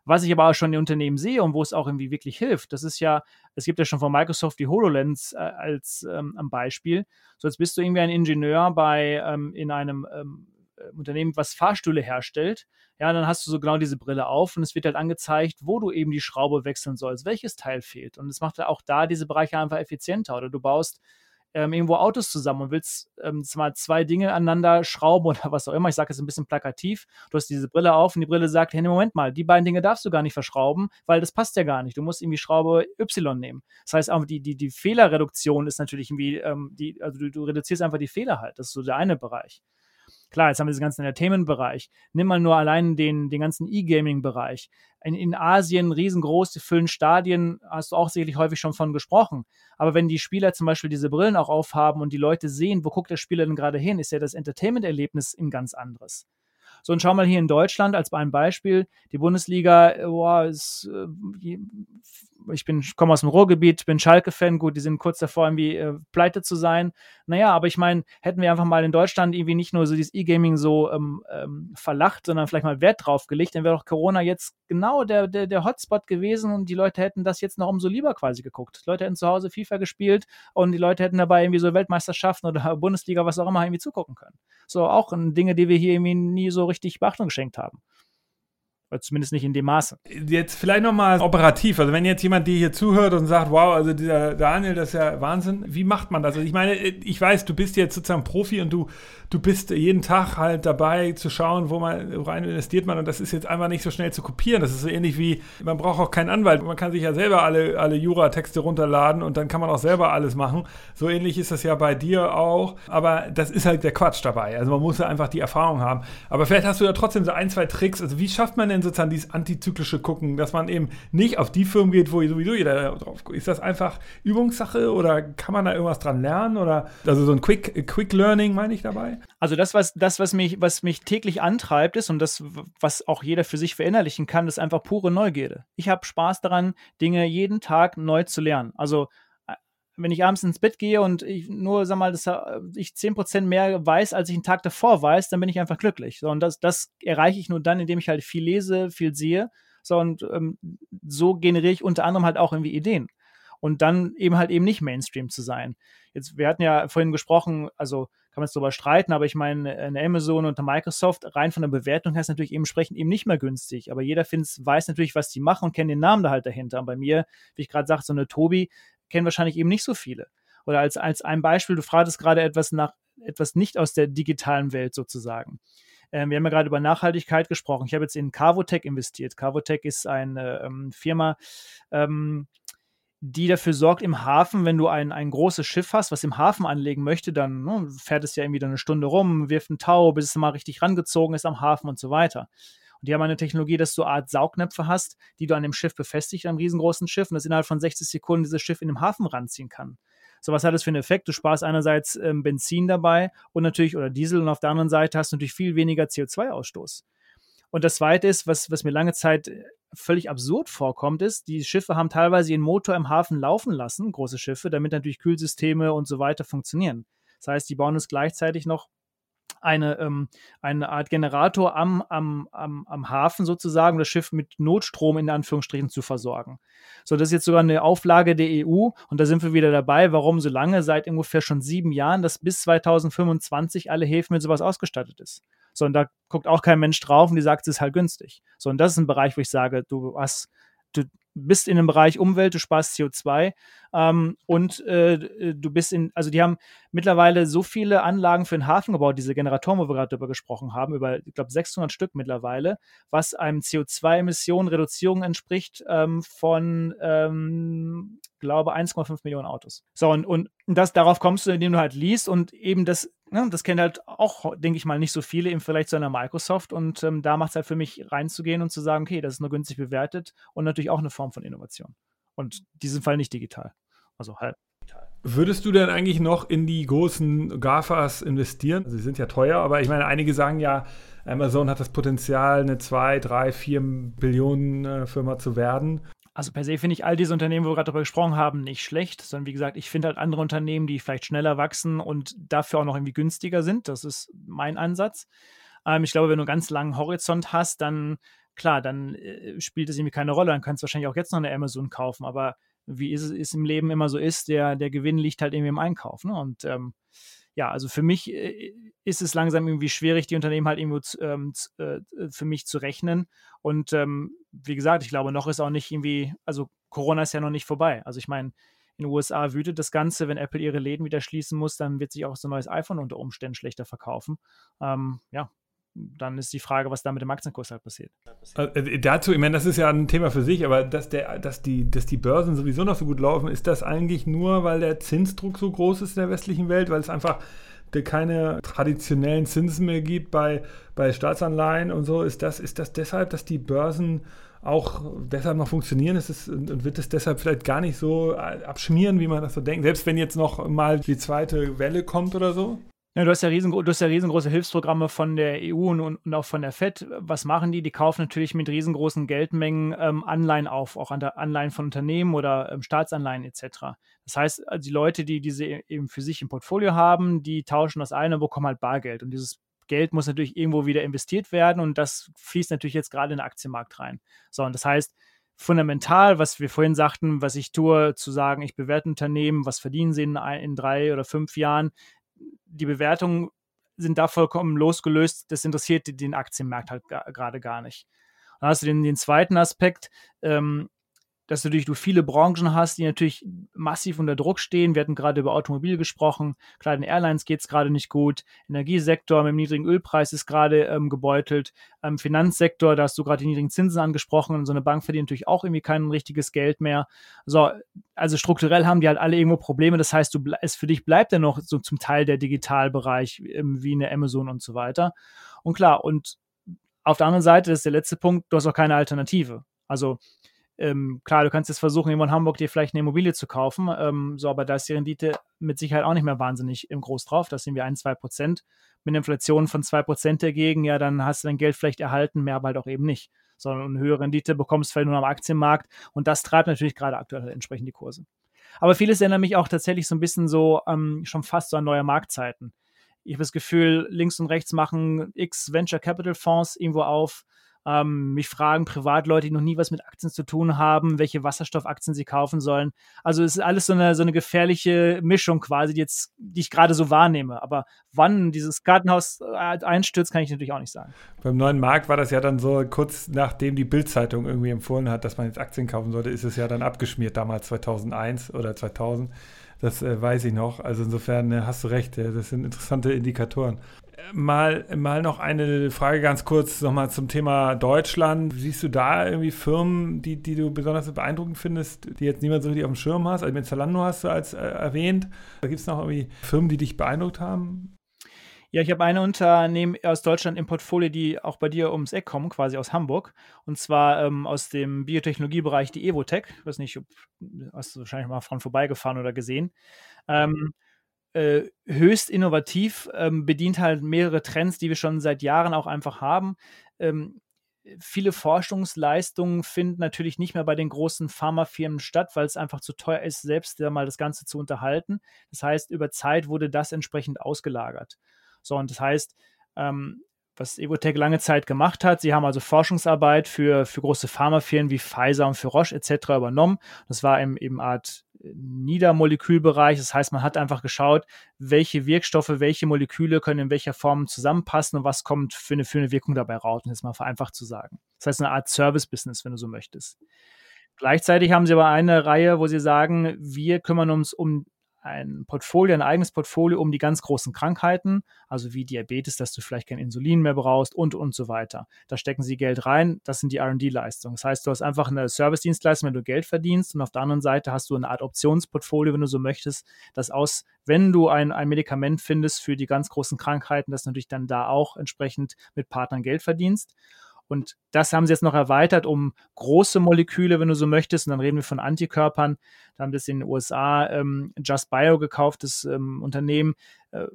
Was ich aber auch schon in Unternehmen sehe und wo es auch irgendwie wirklich hilft, das ist ja, es gibt ja schon von Microsoft die HoloLens äh, als ähm, Beispiel. So, jetzt bist du irgendwie ein Ingenieur bei ähm, in einem ähm, äh, Unternehmen, was Fahrstühle herstellt, ja, dann hast du so genau diese Brille auf und es wird halt angezeigt, wo du eben die Schraube wechseln sollst, welches Teil fehlt. Und es macht auch da diese Bereiche einfach effizienter. Oder du baust ähm, irgendwo Autos zusammen und willst ähm, zwar zwei Dinge aneinander schrauben oder was auch immer. Ich sage es ein bisschen plakativ. Du hast diese Brille auf und die Brille sagt, hey, Moment mal, die beiden Dinge darfst du gar nicht verschrauben, weil das passt ja gar nicht. Du musst irgendwie Schraube Y nehmen. Das heißt, auch die, die, die Fehlerreduktion ist natürlich irgendwie, ähm, die, also du, du reduzierst einfach die Fehler halt. Das ist so der eine Bereich. Klar, jetzt haben wir diesen ganzen Entertainment-Bereich. Nimm mal nur allein den, den ganzen E-Gaming-Bereich. In, in Asien riesengroß, die füllen Stadien, hast du auch sicherlich häufig schon von gesprochen. Aber wenn die Spieler zum Beispiel diese Brillen auch aufhaben und die Leute sehen, wo guckt der Spieler denn gerade hin, ist ja das Entertainment-Erlebnis ein ganz anderes. So, und schau mal hier in Deutschland als ein Beispiel. Die Bundesliga, boah, ist, äh, ich bin, komme aus dem Ruhrgebiet, bin Schalke-Fan, gut, die sind kurz davor, irgendwie äh, pleite zu sein. Naja, aber ich meine, hätten wir einfach mal in Deutschland irgendwie nicht nur so dieses E-Gaming so ähm, ähm, verlacht, sondern vielleicht mal Wert drauf gelegt, dann wäre doch Corona jetzt genau der, der, der Hotspot gewesen und die Leute hätten das jetzt noch umso lieber quasi geguckt. Die Leute hätten zu Hause FIFA gespielt und die Leute hätten dabei irgendwie so Weltmeisterschaften oder Bundesliga, was auch immer, irgendwie zugucken können. So auch Dinge, die wir hier irgendwie nie so richtig Beachtung geschenkt haben. Oder zumindest nicht in dem Maße.
Jetzt vielleicht nochmal operativ. Also wenn jetzt jemand dir hier zuhört und sagt, wow, also dieser Daniel, das ist ja Wahnsinn. Wie macht man das? Also ich meine, ich weiß, du bist jetzt sozusagen Profi und du, du bist jeden Tag halt dabei zu schauen, wo man rein investiert man und das ist jetzt einfach nicht so schnell zu kopieren. Das ist so ähnlich wie, man braucht auch keinen Anwalt. Man kann sich ja selber alle, alle Jura-Texte runterladen und dann kann man auch selber alles machen. So ähnlich ist das ja bei dir auch. Aber das ist halt der Quatsch dabei. Also man muss ja einfach die Erfahrung haben. Aber vielleicht hast du ja trotzdem so ein, zwei Tricks. Also wie schafft man denn denn sozusagen dieses antizyklische Gucken, dass man eben nicht auf die Firmen geht, wo sowieso jeder drauf guckt? Ist das einfach Übungssache oder kann man da irgendwas dran lernen? Oder also so ein Quick, Quick Learning meine ich dabei?
Also das, was, das, was mich, was mich täglich antreibt, ist und das, was auch jeder für sich verinnerlichen kann, ist einfach pure Neugierde. Ich habe Spaß daran, Dinge jeden Tag neu zu lernen. Also wenn ich abends ins Bett gehe und ich nur, sag mal, dass ich 10% mehr weiß, als ich einen Tag davor weiß, dann bin ich einfach glücklich. So, und das, das erreiche ich nur dann, indem ich halt viel lese, viel sehe. So, und ähm, so generiere ich unter anderem halt auch irgendwie Ideen. Und dann eben halt eben nicht Mainstream zu sein. Jetzt, wir hatten ja vorhin gesprochen, also kann man jetzt darüber streiten, aber ich meine, eine Amazon und eine Microsoft, rein von der Bewertung her ist natürlich eben entsprechend eben nicht mehr günstig. Aber jeder findet, weiß natürlich, was die machen und kennt den Namen da halt dahinter. Und bei mir, wie ich gerade sagte, so eine Tobi, kennen wahrscheinlich eben nicht so viele. Oder als, als ein Beispiel, du fragtest gerade etwas nach, etwas nicht aus der digitalen Welt sozusagen. Ähm, wir haben ja gerade über Nachhaltigkeit gesprochen. Ich habe jetzt in Carvotec investiert. Carvotec ist eine ähm, Firma, ähm, die dafür sorgt im Hafen, wenn du ein, ein großes Schiff hast, was im Hafen anlegen möchte, dann ne, fährt es ja irgendwie dann eine Stunde rum, wirft einen Tau, bis es mal richtig rangezogen ist am Hafen und so weiter. Und die haben eine Technologie, dass du eine Art Saugnäpfe hast, die du an dem Schiff befestigt, einem riesengroßen Schiff, und das innerhalb von 60 Sekunden dieses Schiff in den Hafen ranziehen kann. So, was hat das für einen Effekt? Du sparst einerseits ähm, Benzin dabei und natürlich, oder Diesel, und auf der anderen Seite hast du natürlich viel weniger CO2-Ausstoß. Und das zweite ist, was, was mir lange Zeit äh, völlig absurd vorkommt, ist, die Schiffe haben teilweise ihren Motor im Hafen laufen lassen, große Schiffe, damit natürlich Kühlsysteme und so weiter funktionieren. Das heißt, die bauen es gleichzeitig noch eine, ähm, eine Art Generator am, am, am, am Hafen sozusagen, das Schiff mit Notstrom in Anführungsstrichen zu versorgen. So, das ist jetzt sogar eine Auflage der EU und da sind wir wieder dabei. Warum so lange? Seit ungefähr schon sieben Jahren, dass bis 2025 alle Häfen mit sowas ausgestattet ist. So, und da guckt auch kein Mensch drauf und die sagt, es ist halt günstig. So, und das ist ein Bereich, wo ich sage, du hast, du, bist in dem Bereich Umwelt, du sparst CO2 ähm, und äh, du bist in, also die haben mittlerweile so viele Anlagen für den Hafen gebaut, diese Generatoren, wo wir gerade darüber gesprochen haben, über, ich glaube, 600 Stück mittlerweile, was einem CO2-Emissionen-Reduzierung entspricht ähm, von, ähm, glaube 1,5 Millionen Autos. So, und, und das, darauf kommst du, indem du halt liest und eben das, ne, das kennen halt auch, denke ich mal, nicht so viele im Vergleich zu einer Microsoft und ähm, da macht es halt für mich reinzugehen und zu sagen, okay, das ist nur günstig bewertet und natürlich auch eine Form von Innovation. Und in diesem Fall nicht digital. Also halb.
Würdest du denn eigentlich noch in die großen GAFAs investieren? Sie sind ja teuer, aber ich meine, einige sagen ja, Amazon hat das Potenzial, eine 2, 3, 4 Billionen äh, Firma zu werden.
Also per se finde ich all diese Unternehmen, wo wir gerade darüber gesprochen haben, nicht schlecht, sondern wie gesagt, ich finde halt andere Unternehmen, die vielleicht schneller wachsen und dafür auch noch irgendwie günstiger sind. Das ist mein Ansatz. Ähm, ich glaube, wenn du einen ganz langen Horizont hast, dann klar, dann äh, spielt es irgendwie keine Rolle. Dann kannst du wahrscheinlich auch jetzt noch eine Amazon kaufen. Aber wie es ist im Leben immer so ist, der, der Gewinn liegt halt irgendwie im Einkauf. Ne? Und ähm, ja, also für mich äh, ist es langsam irgendwie schwierig, die Unternehmen halt irgendwo ähm, äh, für mich zu rechnen. Und ähm, wie gesagt, ich glaube, noch ist auch nicht irgendwie, also Corona ist ja noch nicht vorbei. Also ich meine, in den USA wütet das Ganze, wenn Apple ihre Läden wieder schließen muss, dann wird sich auch so ein neues iPhone unter Umständen schlechter verkaufen. Ähm, ja, dann ist die Frage, was da mit dem Aktienkurs halt passiert.
Äh, dazu, ich meine, das ist ja ein Thema für sich, aber dass, der, dass, die, dass die Börsen sowieso noch so gut laufen, ist das eigentlich nur, weil der Zinsdruck so groß ist in der westlichen Welt, weil es einfach keine traditionellen Zinsen mehr gibt bei, bei Staatsanleihen und so. Ist das, ist das deshalb, dass die Börsen auch deshalb noch funktionieren? Ist es, und wird es deshalb vielleicht gar nicht so abschmieren, wie man das so denkt? Selbst wenn jetzt noch mal die zweite Welle kommt oder so?
Ja, du, hast ja du hast ja riesengroße Hilfsprogramme von der EU und, und, auch von der FED. Was machen die? Die kaufen natürlich mit riesengroßen Geldmengen ähm, Anleihen auf, auch an Anleihen von Unternehmen oder ähm, Staatsanleihen etc. Das heißt, also die Leute, die diese e-, eben für sich im Portfolio haben, die tauschen das eine und bekommen halt Bargeld. Und dieses Geld muss natürlich irgendwo wieder investiert werden und das fließt natürlich jetzt gerade in den Aktienmarkt rein. So, und das heißt, fundamental, was wir vorhin sagten, was ich tue, zu sagen, ich bewerte Unternehmen, was verdienen sie in, in drei oder fünf Jahren, die Bewertungen sind da vollkommen losgelöst. Das interessiert den Aktienmarkt halt gerade gar nicht. dann hast du den, den zweiten Aspekt, ähm, dass natürlich du viele Branchen hast, die natürlich massiv unter Druck stehen. Wir hatten gerade über Automobil gesprochen. Klar, den Airlines geht es gerade nicht gut. Energiesektor mit dem niedrigen Ölpreis ist gerade ähm, gebeutelt. Ähm, Finanzsektor, da hast du gerade die niedrigen Zinsen angesprochen. Und so eine Bank verdient natürlich auch irgendwie kein richtiges Geld mehr. So, also strukturell haben die halt alle irgendwo Probleme. Das heißt, du, es für dich bleibt ja noch so zum Teil der Digitalbereich, ähm, wie eine Amazon und so weiter. Und klar, und auf der anderen Seite, das ist der letzte Punkt, du hast auch keine Alternative. Also ähm, klar, du kannst jetzt versuchen, irgendwo in Hamburg dir vielleicht eine Immobilie zu kaufen, ähm, so, aber da ist die Rendite mit Sicherheit auch nicht mehr wahnsinnig im Groß drauf. Das sind wir ein, zwei Prozent. Mit einer Inflation von zwei Prozent dagegen, ja, dann hast du dein Geld vielleicht erhalten, mehr aber halt auch eben nicht. Sondern eine höhere Rendite bekommst du vielleicht nur am Aktienmarkt und das treibt natürlich gerade aktuell halt entsprechend die Kurse. Aber vieles erinnert mich auch tatsächlich so ein bisschen so ähm, schon fast so an neue Marktzeiten. Ich habe das Gefühl, links und rechts machen x Venture Capital Fonds irgendwo auf, ähm, mich fragen Privatleute, die noch nie was mit Aktien zu tun haben, welche Wasserstoffaktien sie kaufen sollen. Also es ist alles so eine, so eine gefährliche Mischung quasi, die, jetzt, die ich gerade so wahrnehme. Aber wann dieses Gartenhaus äh, einstürzt, kann ich natürlich auch nicht sagen.
Beim neuen Markt war das ja dann so kurz nachdem die Bildzeitung irgendwie empfohlen hat, dass man jetzt Aktien kaufen sollte, ist es ja dann abgeschmiert, damals 2001 oder 2000. Das äh, weiß ich noch. Also insofern äh, hast du recht, äh, das sind interessante Indikatoren. Mal, mal noch eine Frage ganz kurz nochmal zum Thema Deutschland. Siehst du da irgendwie Firmen, die, die du besonders beeindruckend findest, die jetzt niemand so richtig auf dem Schirm hast? Also mit Zalando hast du als äh, erwähnt. Da gibt es noch irgendwie Firmen, die dich beeindruckt haben?
Ja, ich habe eine Unternehmen aus Deutschland im Portfolio, die auch bei dir ums Eck kommen, quasi aus Hamburg. Und zwar ähm, aus dem Biotechnologiebereich, die Evotech. Ich weiß nicht, ob, hast du wahrscheinlich mal von vorbeigefahren oder gesehen. Ähm, äh, höchst innovativ, ähm, bedient halt mehrere Trends, die wir schon seit Jahren auch einfach haben. Ähm, viele Forschungsleistungen finden natürlich nicht mehr bei den großen Pharmafirmen statt, weil es einfach zu teuer ist, selbst mal das Ganze zu unterhalten. Das heißt, über Zeit wurde das entsprechend ausgelagert. So, und das heißt, ähm, was Evotech lange Zeit gemacht hat. Sie haben also Forschungsarbeit für, für große Pharmafirmen wie Pfizer und für Roche etc. übernommen. Das war im eben Art Niedermolekülbereich. Das heißt, man hat einfach geschaut, welche Wirkstoffe, welche Moleküle können in welcher Form zusammenpassen und was kommt für eine, für eine Wirkung dabei raus. Und jetzt mal vereinfacht zu sagen. Das heißt, eine Art Service-Business, wenn du so möchtest. Gleichzeitig haben sie aber eine Reihe, wo sie sagen, wir kümmern uns um ein Portfolio, ein eigenes Portfolio um die ganz großen Krankheiten, also wie Diabetes, dass du vielleicht kein Insulin mehr brauchst und und so weiter. Da stecken sie Geld rein, das sind die RD-Leistungen. Das heißt, du hast einfach eine Service-Dienstleistung, wenn du Geld verdienst und auf der anderen Seite hast du eine Art Optionsportfolio, wenn du so möchtest, das aus, wenn du ein, ein Medikament findest für die ganz großen Krankheiten, das natürlich dann da auch entsprechend mit Partnern Geld verdienst. Und das haben sie jetzt noch erweitert um große Moleküle, wenn du so möchtest. Und dann reden wir von Antikörpern. Da haben das in den USA ähm, Just Bio gekauftes ähm, Unternehmen, äh,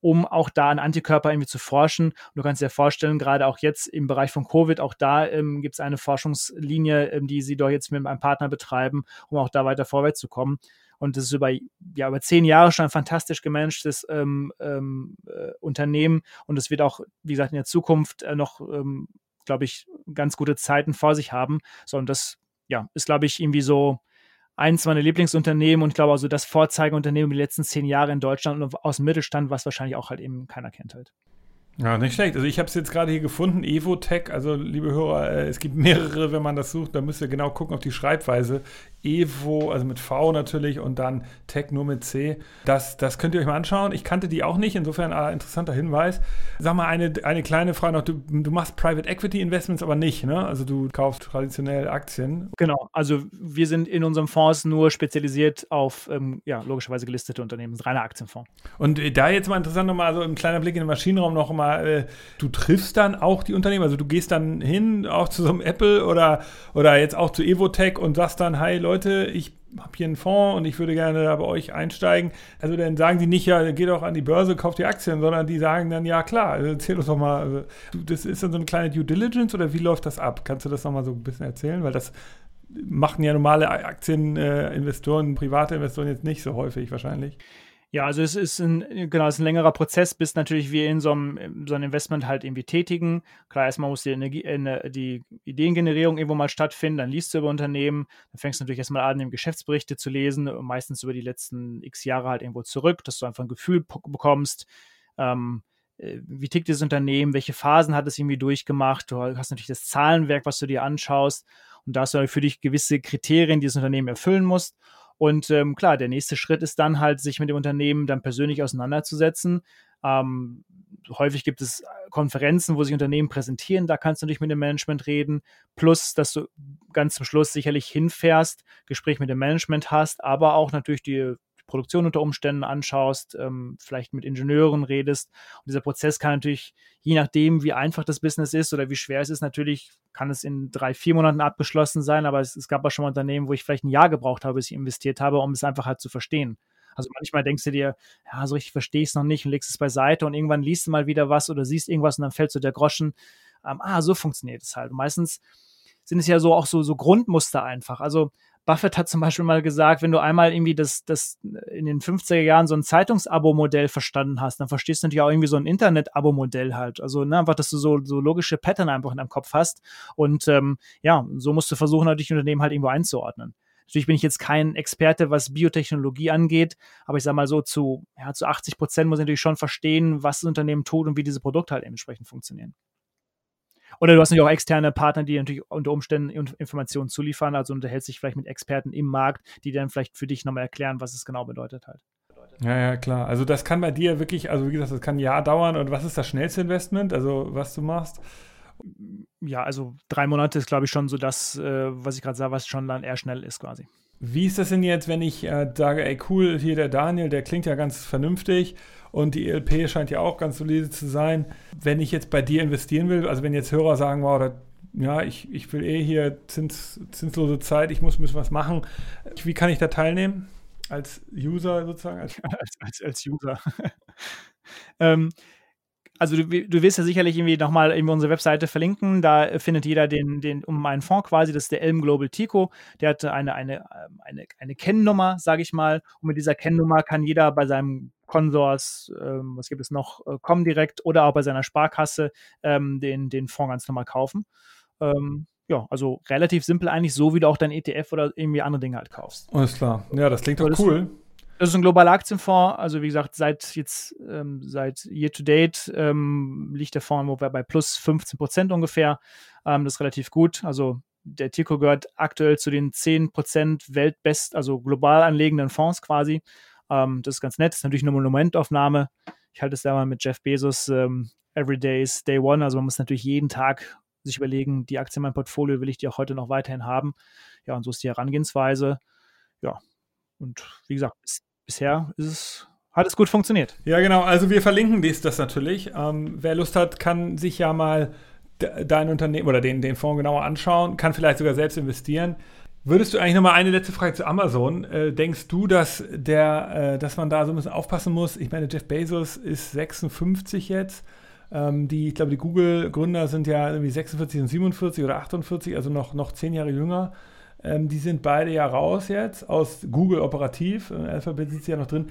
um auch da an Antikörper irgendwie zu forschen. Und du kannst dir vorstellen, gerade auch jetzt im Bereich von Covid, auch da ähm, gibt es eine Forschungslinie, ähm, die sie doch jetzt mit einem Partner betreiben, um auch da weiter vorwärts zu kommen. Und das ist über, ja, über zehn Jahre schon ein fantastisch gemanagtes ähm, ähm, äh, Unternehmen. Und es wird auch, wie gesagt, in der Zukunft äh, noch ähm, glaube ich, ganz gute Zeiten vor sich haben. So, und das, ja, ist, glaube ich, irgendwie so eins meiner Lieblingsunternehmen und ich glaube also das Vorzeigeunternehmen die letzten zehn Jahre in Deutschland und aus dem Mittelstand, was wahrscheinlich auch halt eben keiner kennt halt.
Ja, nicht schlecht. Also ich habe es jetzt gerade hier gefunden, Evotech. Also liebe Hörer, äh, es gibt mehrere, wenn man das sucht. Da müsst ihr genau gucken auf die Schreibweise. Evo, also mit V natürlich und dann Tech nur mit C. Das, das könnt ihr euch mal anschauen. Ich kannte die auch nicht, insofern ein interessanter Hinweis. Sag mal eine, eine kleine Frage noch. Du, du machst Private Equity Investments aber nicht, ne? Also du kaufst traditionell Aktien.
Genau, also wir sind in unserem Fonds nur spezialisiert auf, ähm, ja, logischerweise gelistete Unternehmen, reiner Aktienfonds.
Und äh, da jetzt mal interessant nochmal, so ein kleiner Blick in den Maschinenraum noch mal, äh, du triffst dann auch die Unternehmen, also du gehst dann hin, auch zu so einem Apple oder, oder jetzt auch zu Evotech und sagst dann, hi Leute, ich habe hier einen Fonds und ich würde gerne da bei euch einsteigen. Also dann sagen die nicht, ja, geht doch an die Börse, kauft die Aktien, sondern die sagen dann, ja klar, also erzähl uns doch mal, also, das ist dann so eine kleine Due Diligence oder wie läuft das ab? Kannst du das nochmal so ein bisschen erzählen? Weil das machen ja normale Aktieninvestoren, private Investoren jetzt nicht so häufig wahrscheinlich.
Ja, also es ist ein, genau, es ist ein längerer Prozess, bis natürlich wir in so einem, so einem Investment halt irgendwie tätigen. Klar, erstmal muss die, Energie, die Ideengenerierung irgendwo mal stattfinden, dann liest du über Unternehmen, dann fängst du natürlich erstmal an, Geschäftsberichte zu lesen, meistens über die letzten x Jahre halt irgendwo zurück, dass du einfach ein Gefühl bekommst, ähm, äh, wie tickt dieses Unternehmen, welche Phasen hat es irgendwie durchgemacht. Du hast natürlich das Zahlenwerk, was du dir anschaust und da hast du für dich gewisse Kriterien, die das Unternehmen erfüllen musst. Und ähm, klar, der nächste Schritt ist dann halt, sich mit dem Unternehmen dann persönlich auseinanderzusetzen. Ähm, häufig gibt es Konferenzen, wo sich Unternehmen präsentieren, da kannst du natürlich mit dem Management reden, plus, dass du ganz zum Schluss sicherlich hinfährst, Gespräch mit dem Management hast, aber auch natürlich die Produktion unter Umständen anschaust, ähm, vielleicht mit Ingenieuren redest. Und dieser Prozess kann natürlich, je nachdem, wie einfach das Business ist oder wie schwer es ist, natürlich kann es in drei, vier Monaten abgeschlossen sein, aber es, es gab auch schon mal Unternehmen, wo ich vielleicht ein Jahr gebraucht habe, bis ich investiert habe, um es einfach halt zu verstehen. Also manchmal denkst du dir, ja, so richtig verstehe ich es noch nicht und legst es beiseite und irgendwann liest du mal wieder was oder siehst irgendwas und dann fällt so der Groschen, ähm, ah, so funktioniert es halt. Und meistens sind es ja so auch so, so Grundmuster einfach. Also Buffett hat zum Beispiel mal gesagt, wenn du einmal irgendwie das, das in den 50er Jahren so ein Zeitungsabo-Modell verstanden hast, dann verstehst du natürlich auch irgendwie so ein Internet-Abo-Modell halt. Also ne, einfach, dass du so, so logische Pattern einfach in deinem Kopf hast. Und ähm, ja, so musst du versuchen, natürlich Unternehmen halt irgendwo einzuordnen. Natürlich bin ich jetzt kein Experte, was Biotechnologie angeht, aber ich sage mal so, zu, ja, zu 80 Prozent muss ich natürlich schon verstehen, was das Unternehmen tut und wie diese Produkte halt entsprechend funktionieren. Oder du hast natürlich auch externe Partner, die natürlich unter Umständen Informationen zuliefern. Also unterhältst dich vielleicht mit Experten im Markt, die dann vielleicht für dich nochmal erklären, was es genau bedeutet halt.
Ja, ja, klar. Also das kann bei dir wirklich, also wie gesagt, das kann ein Jahr dauern. Und was ist das schnellste Investment, also was du machst?
Ja, also drei Monate ist, glaube ich, schon so das, äh, was ich gerade sage, was schon dann eher schnell ist quasi.
Wie ist das denn jetzt, wenn ich äh, sage, ey cool, hier der Daniel, der klingt ja ganz vernünftig und die ELP scheint ja auch ganz solide zu sein. Wenn ich jetzt bei dir investieren will, also wenn jetzt Hörer sagen, wow, das, ja, ich, ich will eh hier Zins, zinslose Zeit, ich muss ein bisschen was machen, wie kann ich da teilnehmen? Als User sozusagen?
Als, als, als, als User. ähm, also du, du wirst ja sicherlich irgendwie nochmal in unsere Webseite verlinken. Da findet jeder den, den um einen Fonds quasi, das ist der Elm Global Tico. Der hat eine, eine, ähm, eine, eine Kennnummer, sage ich mal. Und mit dieser Kennnummer kann jeder bei seinem Consors, ähm, was gibt es noch, äh, Comdirect oder auch bei seiner Sparkasse ähm, den, den Fonds ganz normal kaufen. Ähm, ja, also relativ simpel eigentlich, so wie du auch dein ETF oder irgendwie andere Dinge halt kaufst.
Alles klar. Ja, das klingt doch cool.
Das ist ein globaler Aktienfonds. Also wie gesagt, seit jetzt ähm, seit Year to Date ähm, liegt der Fonds bei plus 15 Prozent ungefähr. Ähm, das ist relativ gut. Also der Tico gehört aktuell zu den 10% weltbest, also global anlegenden Fonds quasi. Ähm, das ist ganz nett. Das ist natürlich eine Momentaufnahme. Ich halte es da mal mit Jeff Bezos. Ähm, Every day is day one. Also man muss natürlich jeden Tag sich überlegen, die Aktie in meinem Portfolio will ich die auch heute noch weiterhin haben. Ja, und so ist die Herangehensweise. Ja, und wie gesagt, bis, bisher ist es hat es gut funktioniert.
Ja, genau. Also wir verlinken dies das natürlich. Ähm, wer Lust hat, kann sich ja mal dein Unternehmen oder den, den Fonds genauer anschauen, kann vielleicht sogar selbst investieren. Würdest du eigentlich noch mal eine letzte Frage zu Amazon? Äh, denkst du, dass der, äh, dass man da so ein bisschen aufpassen muss? Ich meine, Jeff Bezos ist 56 jetzt. Ähm, die, ich glaube, die Google-Gründer sind ja irgendwie 46 und 47 oder 48, also noch, noch zehn Jahre jünger. Ähm, die sind beide ja raus jetzt aus Google operativ. Äh, Alphabet sitzt ja noch drin.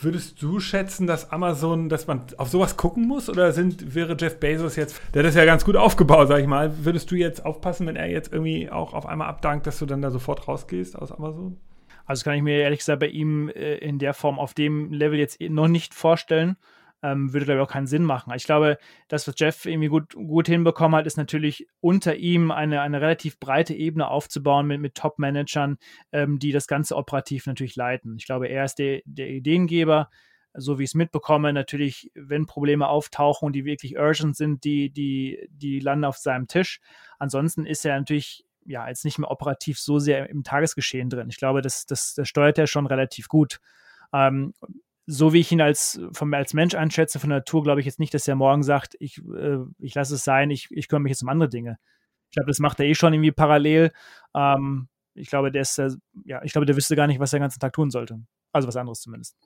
Würdest du schätzen, dass Amazon, dass man auf sowas gucken muss? Oder sind, wäre Jeff Bezos jetzt, der das ja ganz gut aufgebaut, sag ich mal, würdest du jetzt aufpassen, wenn er jetzt irgendwie auch auf einmal abdankt, dass du dann da sofort rausgehst aus Amazon?
Also kann ich mir ehrlich gesagt bei ihm äh, in der Form auf dem Level jetzt noch nicht vorstellen ähm, würde da auch keinen Sinn machen. Ich glaube, das, was Jeff irgendwie gut, gut hinbekommen hat, ist natürlich unter ihm eine, eine relativ breite Ebene aufzubauen mit, mit Top-Managern, ähm, die das Ganze operativ natürlich leiten. Ich glaube, er ist der, der Ideengeber, so wie ich es mitbekomme, natürlich, wenn Probleme auftauchen die wirklich urgent sind, die, die, die landen auf seinem Tisch. Ansonsten ist er natürlich ja jetzt nicht mehr operativ so sehr im Tagesgeschehen drin. Ich glaube, das, das, das steuert er schon relativ gut. Ähm, so wie ich ihn als, vom, als Mensch einschätze, von der Natur, glaube ich jetzt nicht, dass er morgen sagt, ich, äh, ich lasse es sein, ich, ich kümmere mich jetzt um andere Dinge. Ich glaube, das macht er eh schon irgendwie parallel. Ähm, ich glaube, der ist, ja, ich glaube, der wüsste gar nicht, was er den ganzen Tag tun sollte. Also was anderes zumindest.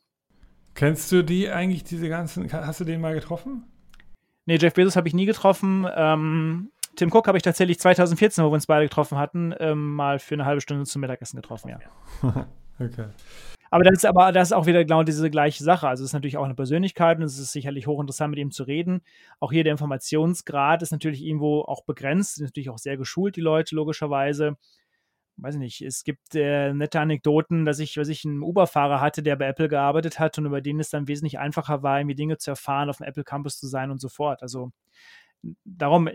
Kennst du die eigentlich, diese ganzen, hast du den mal getroffen?
Nee, Jeff Bezos habe ich nie getroffen. Ähm, Tim Cook habe ich tatsächlich 2014, wo wir uns beide getroffen hatten, ähm, mal für eine halbe Stunde zum Mittagessen getroffen, ja. okay. Aber das ist aber das ist auch wieder genau diese gleiche Sache. Also es ist natürlich auch eine Persönlichkeit und es ist sicherlich hochinteressant, mit ihm zu reden. Auch hier der Informationsgrad ist natürlich irgendwo auch begrenzt, sind natürlich auch sehr geschult, die Leute, logischerweise. Weiß ich nicht, es gibt äh, nette Anekdoten, dass ich, was ich einen Uber-Fahrer hatte, der bei Apple gearbeitet hat und über den es dann wesentlich einfacher war, irgendwie Dinge zu erfahren, auf dem Apple Campus zu sein und so fort. Also darum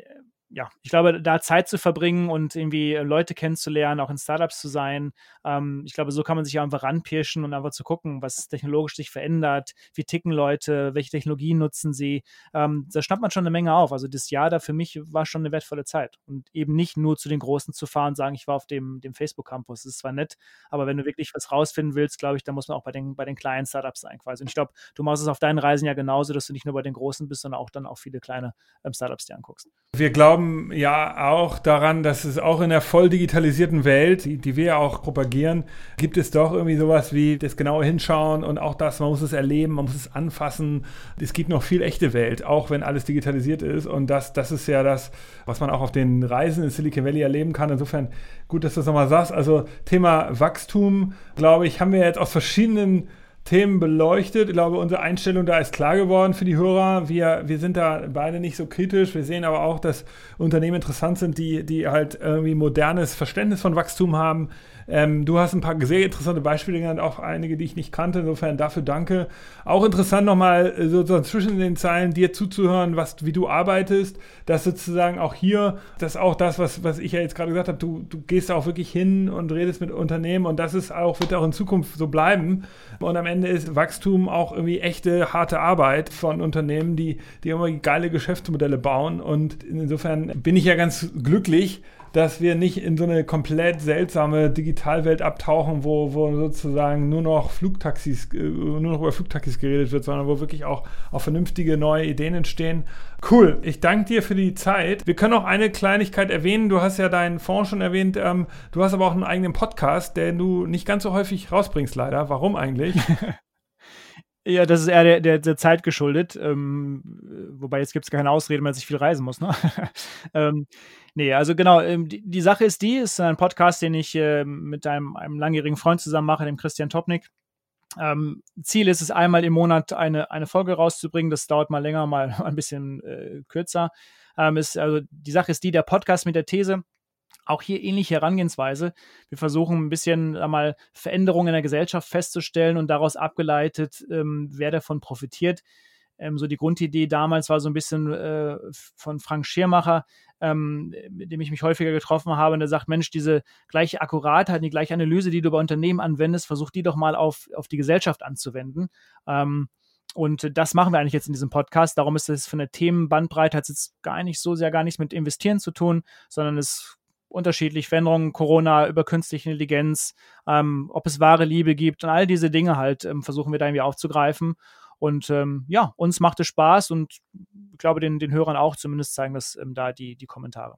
ja, ich glaube, da Zeit zu verbringen und irgendwie Leute kennenzulernen, auch in Startups zu sein, ähm, ich glaube, so kann man sich einfach ranpirschen und einfach zu gucken, was technologisch sich verändert, wie ticken Leute, welche Technologien nutzen sie. Ähm, da schnappt man schon eine Menge auf. Also das Jahr da für mich war schon eine wertvolle Zeit und eben nicht nur zu den Großen zu fahren und sagen, ich war auf dem, dem Facebook-Campus. Das ist zwar nett, aber wenn du wirklich was rausfinden willst, glaube ich, dann muss man auch bei den, bei den kleinen Startups sein quasi. Und ich glaube, du machst es auf deinen Reisen ja genauso, dass du nicht nur bei den Großen bist, sondern auch dann auch viele kleine ähm, Startups dir anguckst.
Wir glauben, glauben ja auch daran, dass es auch in der voll digitalisierten Welt, die, die wir ja auch propagieren, gibt es doch irgendwie sowas wie das genaue Hinschauen und auch das, man muss es erleben, man muss es anfassen. Es gibt noch viel echte Welt, auch wenn alles digitalisiert ist. Und das, das ist ja das, was man auch auf den Reisen in Silicon Valley erleben kann. Insofern gut, dass du das nochmal sagst. Also Thema Wachstum, glaube ich, haben wir jetzt aus verschiedenen Themen beleuchtet. Ich glaube, unsere Einstellung da ist klar geworden für die Hörer. Wir, wir sind da beide nicht so kritisch. Wir sehen aber auch, dass Unternehmen interessant sind, die, die halt irgendwie modernes Verständnis von Wachstum haben, ähm, du hast ein paar sehr interessante Beispiele genannt, auch einige, die ich nicht kannte. Insofern dafür danke. Auch interessant nochmal äh, sozusagen zwischen den Zeilen dir zuzuhören, was, wie du arbeitest. Dass sozusagen auch hier, das ist auch das, was, was ich ja jetzt gerade gesagt habe, du, du gehst auch wirklich hin und redest mit Unternehmen und das ist auch, wird auch in Zukunft so bleiben. Und am Ende ist Wachstum auch irgendwie echte, harte Arbeit von Unternehmen, die, die immer geile Geschäftsmodelle bauen. Und insofern bin ich ja ganz glücklich, dass wir nicht in so eine komplett seltsame Digitalwelt abtauchen, wo, wo sozusagen nur noch Flugtaxis, äh, nur noch über Flugtaxis geredet wird, sondern wo wirklich auch, auch vernünftige neue Ideen entstehen. Cool, ich danke dir für die Zeit. Wir können auch eine Kleinigkeit erwähnen. Du hast ja deinen Fonds schon erwähnt. Ähm, du hast aber auch einen eigenen Podcast, den du nicht ganz so häufig rausbringst, leider. Warum eigentlich?
Ja, das ist eher der, der, der Zeit geschuldet. Ähm, wobei jetzt gibt es keine Ausrede, wenn man sich viel reisen muss. Ne? ähm, nee, also genau, ähm, die, die, Sache ist die, ist ein Podcast, den ich äh, mit einem, einem langjährigen Freund zusammen mache, dem Christian Topnik. Ähm, Ziel ist es, einmal im Monat eine, eine Folge rauszubringen. Das dauert mal länger, mal ein bisschen äh, kürzer. Ähm, ist, also die Sache ist die, der Podcast mit der These, auch hier ähnliche Herangehensweise. Wir versuchen ein bisschen einmal Veränderungen in der Gesellschaft festzustellen und daraus abgeleitet, ähm, wer davon profitiert. ähm, so die Grundidee damals war so ein bisschen äh, von Frank Schirmacher, ähm, mit dem ich mich häufiger getroffen habe, und der sagt, Mensch, diese gleiche Akkuratheit, die gleiche Analyse, die du bei Unternehmen anwendest, versuch die doch mal auf, auf die Gesellschaft anzuwenden. Ähm, und das machen wir eigentlich jetzt in diesem Podcast. Darum ist es von der Themenbandbreite hat jetzt gar nicht so sehr gar nichts mit Investieren zu tun, sondern es unterschiedlich, Veränderungen, Corona, über künstliche Intelligenz, ähm, ob es wahre Liebe gibt und all diese Dinge halt ähm, versuchen wir da irgendwie aufzugreifen. Und ähm, ja, uns macht es Spaß und ich glaube, den, den Hörern auch zumindest zeigen das ähm, da die, die Kommentare.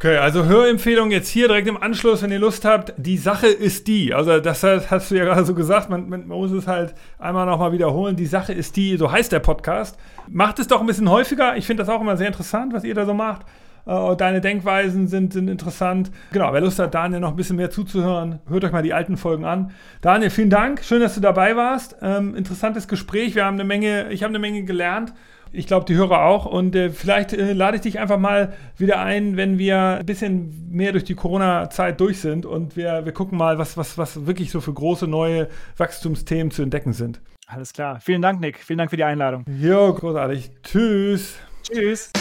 Okay, also Hörempfehlung jetzt hier direkt im Anschluss, wenn ihr Lust habt. Die Sache ist die, also das hast du ja gerade so gesagt, man, man muss es halt einmal nochmal wiederholen. Die Sache ist die, so heißt der Podcast. Macht es doch ein bisschen häufiger. Ich finde das auch immer sehr interessant, was ihr da so macht. Äh, deine Denkweisen sind, sind interessant. Genau, wer Lust hat, Daniel noch ein bisschen mehr zuzuhören, hört euch mal die alten Folgen an. Daniel, vielen Dank. Schön, dass du dabei warst. Ähm, interessantes Gespräch. Wir haben eine Menge, ich habe eine Menge gelernt. Ich glaube, die Hörer auch. Und äh, vielleicht äh, lade ich dich einfach mal wieder ein, wenn wir ein bisschen mehr durch die Corona-Zeit durch sind und wir, wir gucken mal, was, was, was wirklich so für große neue Wachstumsthemen zu entdecken sind.
Alles klar. Vielen Dank, Nick. Vielen Dank für die Einladung.
Jo, großartig. Tschüss.
Tschüss.